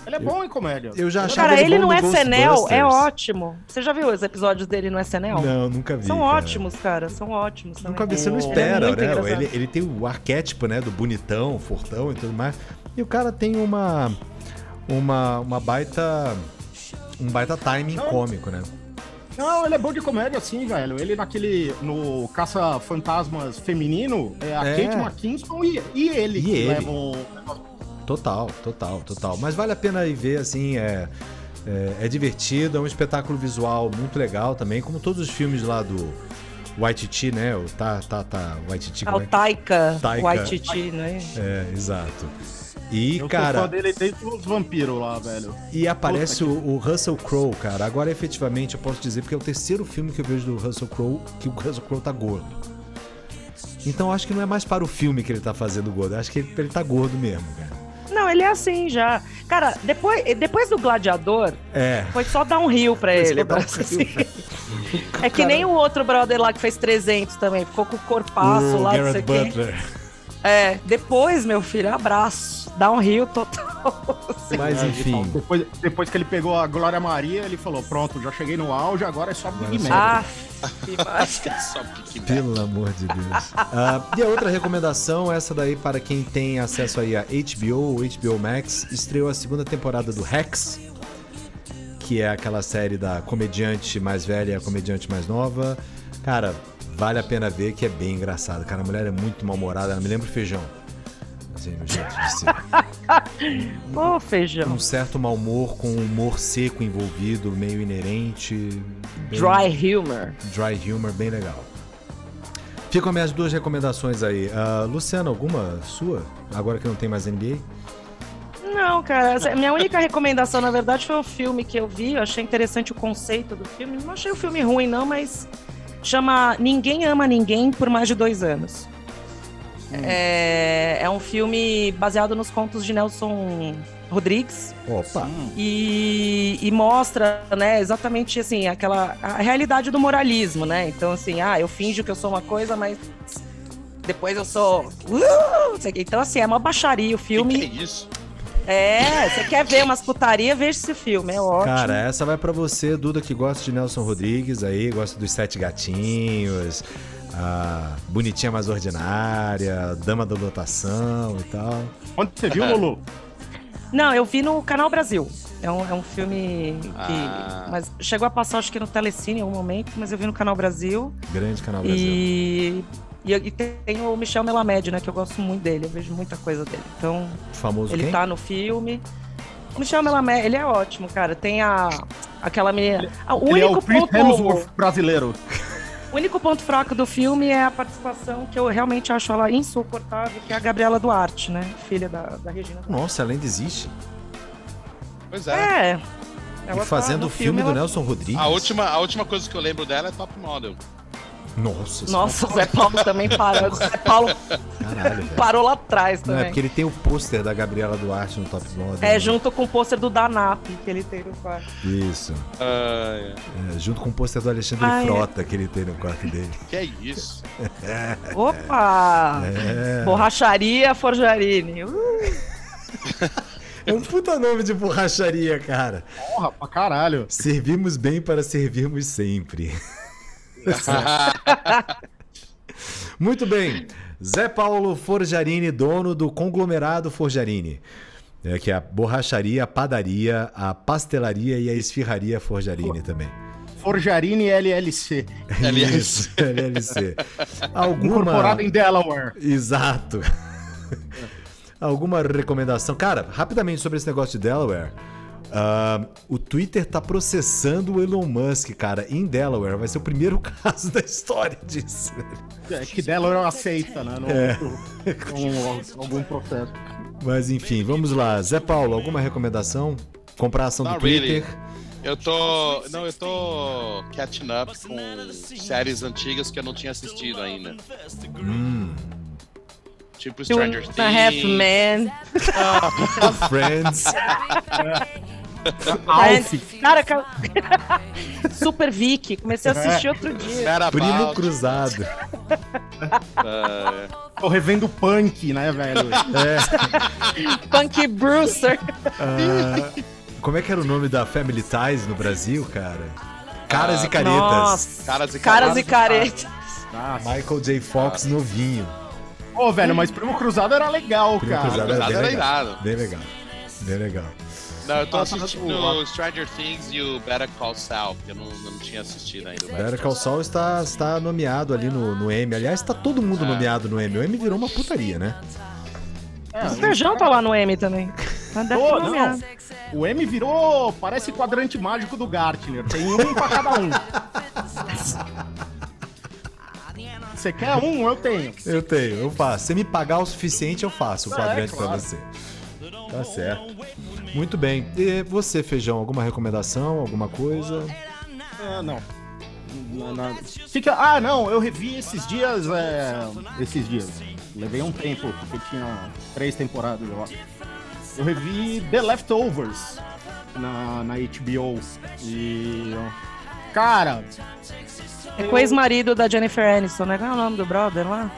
Ele é bom em comédia. Eu já achava Cara, ele bom no SNL é Ghostbusters. ótimo. Você já viu os episódios dele no SNL? Não, nunca vi. São cara. ótimos, cara. São ótimos. também. Nunca vi, você não Ele é espera, né? Ele, ele tem o arquétipo, né, do bonitão, fortão e tudo mais. E o cara tem uma uma uma baita um baita timing Não. cômico, né? Não, ele é bom de comédia, sim, velho. Ele naquele. No Caça Fantasmas Feminino, é a É. Kate McKinston e, e ele E que ele. levam. Total, total, total. Mas vale a pena ir ver, assim, é, é, é divertido, é um espetáculo visual muito legal também, como todos os filmes lá do Waititi, né? O tá, tá, tá, Waititi, Ah, como é o. Taika, Taika. Waititi, né? É, exato. E, Eu sou cara, fã dele desde os vampiros lá, velho. e aparece Puta o, o Russell Crowe, cara. Agora, efetivamente, eu posso dizer, porque é o terceiro filme que eu vejo do Russell Crowe, que o Russell Crowe tá gordo. Então, acho que não é mais para o filme que ele tá fazendo gordo, acho que ele, ele tá gordo mesmo, cara. Não, ele é assim já. Cara, depois, depois do Gladiador, É, foi só dar um rio pra ele. um rio assim. É que nem o outro brother lá que fez 300 também. Ficou com o corpaço o lá, não sei Garrett o quê. É, depois, meu filho, abraço. Dá um rio total. Mas, É, enfim... Depois, depois que ele pegou a Glória Maria, ele falou: pronto, já cheguei no auge, agora é só Big Mac. ah. Só Pelo amor de Deus. Ah, e a outra recomendação, essa daí para quem tem acesso aí a HBO ou HBO Max, estreou a segunda temporada do Rex, que é aquela série da comediante mais velha e a comediante mais nova. Cara, vale a pena ver que é bem engraçado. Cara, a mulher é muito mal-humorada, ela me lembra o feijão. Assim, no jeito de ser. Ô, feijão. Um certo mau humor com um humor seco envolvido, meio inerente. bem- Dry humor. Dry humor, bem legal. Ficam minhas duas recomendações aí. Luciana, alguma sua? Agora que não tem mais NBA? Não, cara, minha única recomendação, na verdade, foi um filme que eu vi. Eu achei interessante o conceito do filme. Não achei o filme ruim, não, mas chama Ninguém Ama Ninguém por Mais de Dois Anos. É, é um filme baseado nos contos de Nelson Rodrigues Opa! e, e mostra, né, exatamente assim, aquela a realidade do moralismo, né? Então, assim, ah, eu finjo que eu sou uma coisa, mas depois eu sou. Uh, então, assim, é uma baixaria o filme. Que que é isso? É, você quer ver umas putaria, veja esse filme, é ótimo. Cara, essa vai pra você, Duda, que gosta de Nelson Rodrigues aí, gosta dos Sete Gatinhos, a Bonitinha Mais Ordinária, Dama da Lotação e tal. Onde você viu, Lulu? Não, eu vi no Canal Brasil. É um, é um filme que. Ah. Mas chegou a passar, acho que no Telecine em algum momento, mas eu vi no Canal Brasil. Grande canal Brasil. E. E, e tem o Michel Melamed, né? Que eu gosto muito dele, eu vejo muita coisa dele. Então, O famoso ele quem? tá no filme. O Michel Melamed, ele é ótimo, cara. Tem a aquela menina. Ah, o Ele é único o Chris ponto, Hemsworth brasileiro. o único ponto fraco do filme é a participação que eu realmente acho ela insuportável, que é a Gabriela Duarte, né? Filha da, da Regina. Duarte. Nossa, ela ainda existe. Pois é. É. E Ela tá fazendo no o filme do ela- Nelson Rodrigues. A última, a última coisa que eu lembro dela é Top Model. Nossa, Nossa, o Zé Paulo também parou. O Zé Paulo caralho, parou lá atrás Não, é também. porque ele tem o pôster da Gabriela Duarte no Top Model. É, né? junto com o pôster do Danap que ele tem no quarto. Isso. Ah, É, junto com o pôster do Alexandre Ai, Frota que ele tem no quarto dele. que é isso? Opa! É. Borracharia Forjarini. Uh, É um puta nome de borracharia, cara. Porra, pra caralho. Servimos bem para servirmos sempre. Muito bem. Zé Paulo Forjarini, dono do conglomerado Forjarini. É, que é a borracharia, a padaria, a pastelaria e a esfirraria Forjarini também. Forjarini LLC. LLC. Isso, LLC. Alguma... Incorporado em Delaware. Exato. Alguma recomendação? Cara, rapidamente sobre esse negócio de Delaware. Ah, o Twitter tá processando o Elon Musk, cara, em Delaware. Vai ser o primeiro caso da história disso. É, que Delaware aceita, né? No, É. algum processo. Mas enfim, vamos lá. Zé Paulo, alguma recomendação? Comprar ação do Not really. Twitter? Eu tô. Não, eu tô catching up com séries antigas que eu não tinha assistido ainda. Hum. Tipo Stranger a Half Things. Men. Friends. Alf. Cara, ca- Super Vicky. Comecei a assistir outro dia. Era Primo Cruzado. ah, Tô revendo punk, né, velho? É. Punky Brewster. ah, como é que era o nome da Family Ties no Brasil, cara? Caras Ah, e Caretas. Nossa. Caras e Caras e caretas. caretas. Nossa. Michael J. Fox novinho. Ô, velho, mas Primo Cruzado era legal, Primo cara. Cruzado Cruzado bem era legal. irado. Bem legal. Bem legal. Não, eu tô Ah, assistindo tá- Stranger Things e o Better Call Saul, que eu não, não tinha assistido ainda. o Better Call Saul está, está nomeado ali no, no M. Aliás, está todo mundo É. nomeado no M. O M virou uma putaria, né? É, O Feijão tá lá no M também. Tô, não. O M virou, parece quadrante mágico do Gartner. Tem um pra cada um. Você quer um? Eu tenho. Eu tenho, eu faço. Se me pagar o suficiente, eu faço o É, quadrante pra claro. você. Tá certo. Muito bem. E você, Feijão, alguma recomendação, alguma coisa? Ah, não. Não, não. Fica. Ah, não, eu revi esses dias. é, Esses dias. Levei um tempo, porque tinha três temporadas, eu acho. Eu revi The Leftovers na, na HBO. E. Cara. É com o ex-marido da Jennifer Aniston, né? Qual é o nome do brother lá?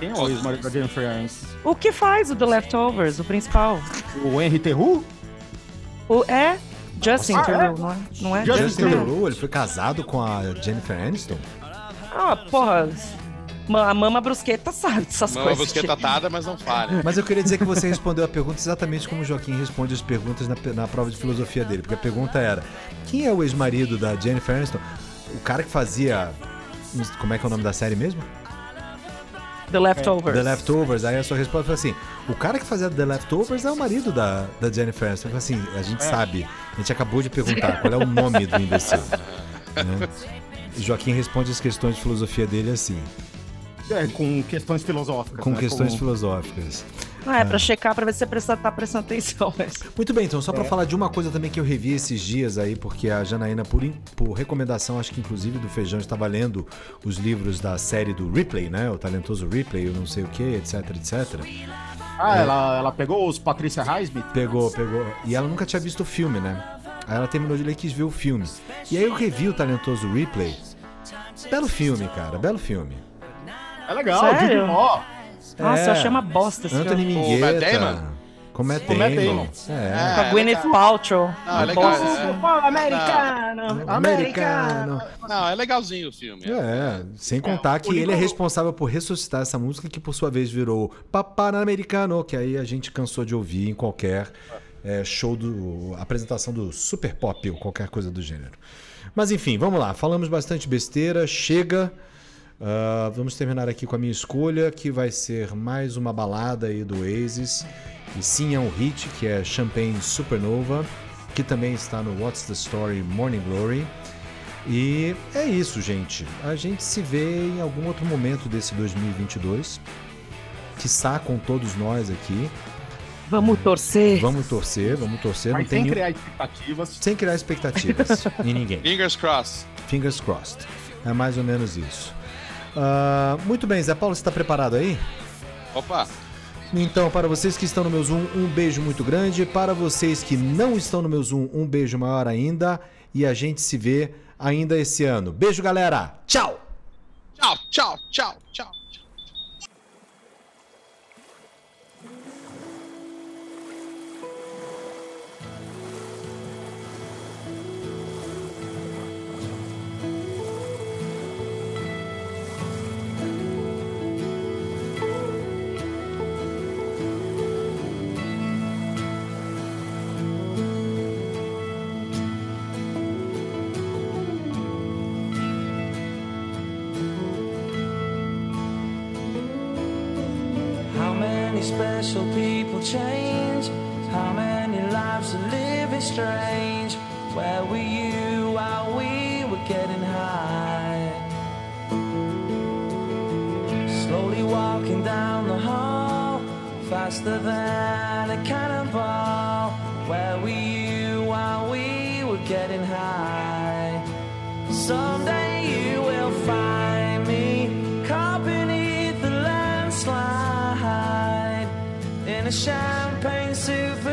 Quem é o ex-marido da Jennifer Aniston? O que faz o The Leftovers, o principal? O Henry Terru? O, é Justin Ah, é? Não é? Não é? Justin Justin Theroux. Ele foi casado com a Jennifer Aniston? Ah, porra. A mama brusqueta sabe dessas Mama coisas. busqueta atada, mas não falha. Mas eu queria dizer que você respondeu a pergunta exatamente como o Joaquim responde as perguntas na, na prova de filosofia dele. Porque a pergunta era: quem é o ex-marido da Jennifer Aniston? O cara que fazia. Como é que é o nome da série mesmo? The Leftovers. The Leftovers. Aí a sua resposta foi assim: o cara que fazia The Leftovers é o marido da, da Jennifer falei assim: a gente sabe, a gente acabou de perguntar qual é o nome do imbecil. né? E Joaquim responde as questões de filosofia dele assim, É, com questões filosóficas. com né? questões Como- filosóficas. Ah, é pra checar, pra ver se você tá prestando atenção. Mas... Muito bem, então, só pra falar de uma coisa também que eu revi esses dias aí, porque a Janaína, por, in- por recomendação, acho que inclusive do Feijão, estava lendo os livros da série do Ripley, né? O talentoso Ripley, eu não sei o que, etc, etc. Ah, ela, ela pegou os Patrícia Highsmith? Pegou, pegou. E ela nunca tinha visto o filme, né? Aí ela terminou de ler e quis ver o filme. E aí eu revi o talentoso Ripley. Belo filme, cara, belo filme. É legal, Sério? Judy Law. Nossa, É. eu achei uma bosta esse Anthony filme. Matt Mingueta. Damon? Com Matt Com Matt Damon. Damon. É. Com a Gwyneth Paltrow. Não, é legal. bosta. é- americano! Americano. Não, é legalzinho o filme. É, sem contar que o ele é responsável por ressuscitar essa música que por sua vez virou Papanamericano, que aí a gente cansou de ouvir em qualquer é, show do apresentação do Super Pop ou qualquer coisa do gênero. Mas enfim, vamos lá, falamos bastante besteira, chega. Uh, vamos terminar aqui com a minha escolha, que vai ser mais uma balada aí do Oasis. E sim, é um hit, que é Champagne Supernova, que também está no What's the Story Morning Glory. E é isso, gente. A gente se vê em algum outro momento desse 2022. Que com todos nós aqui. Vamos torcer. Vamos torcer, vamos torcer. Mas sem criar expectativas. Sem criar expectativas em ninguém. Fingers crossed. Fingers crossed. É mais ou menos isso. Uh, muito bem, Zé Paulo, você está preparado aí? Opa! Então, para vocês que estão no meu Zoom, um beijo muito grande. Para vocês que não estão no meu Zoom, um beijo maior ainda. E a gente se vê ainda esse ano. Beijo, galera. Tchau. Tchau, tchau, tchau, tchau. Champagne supernova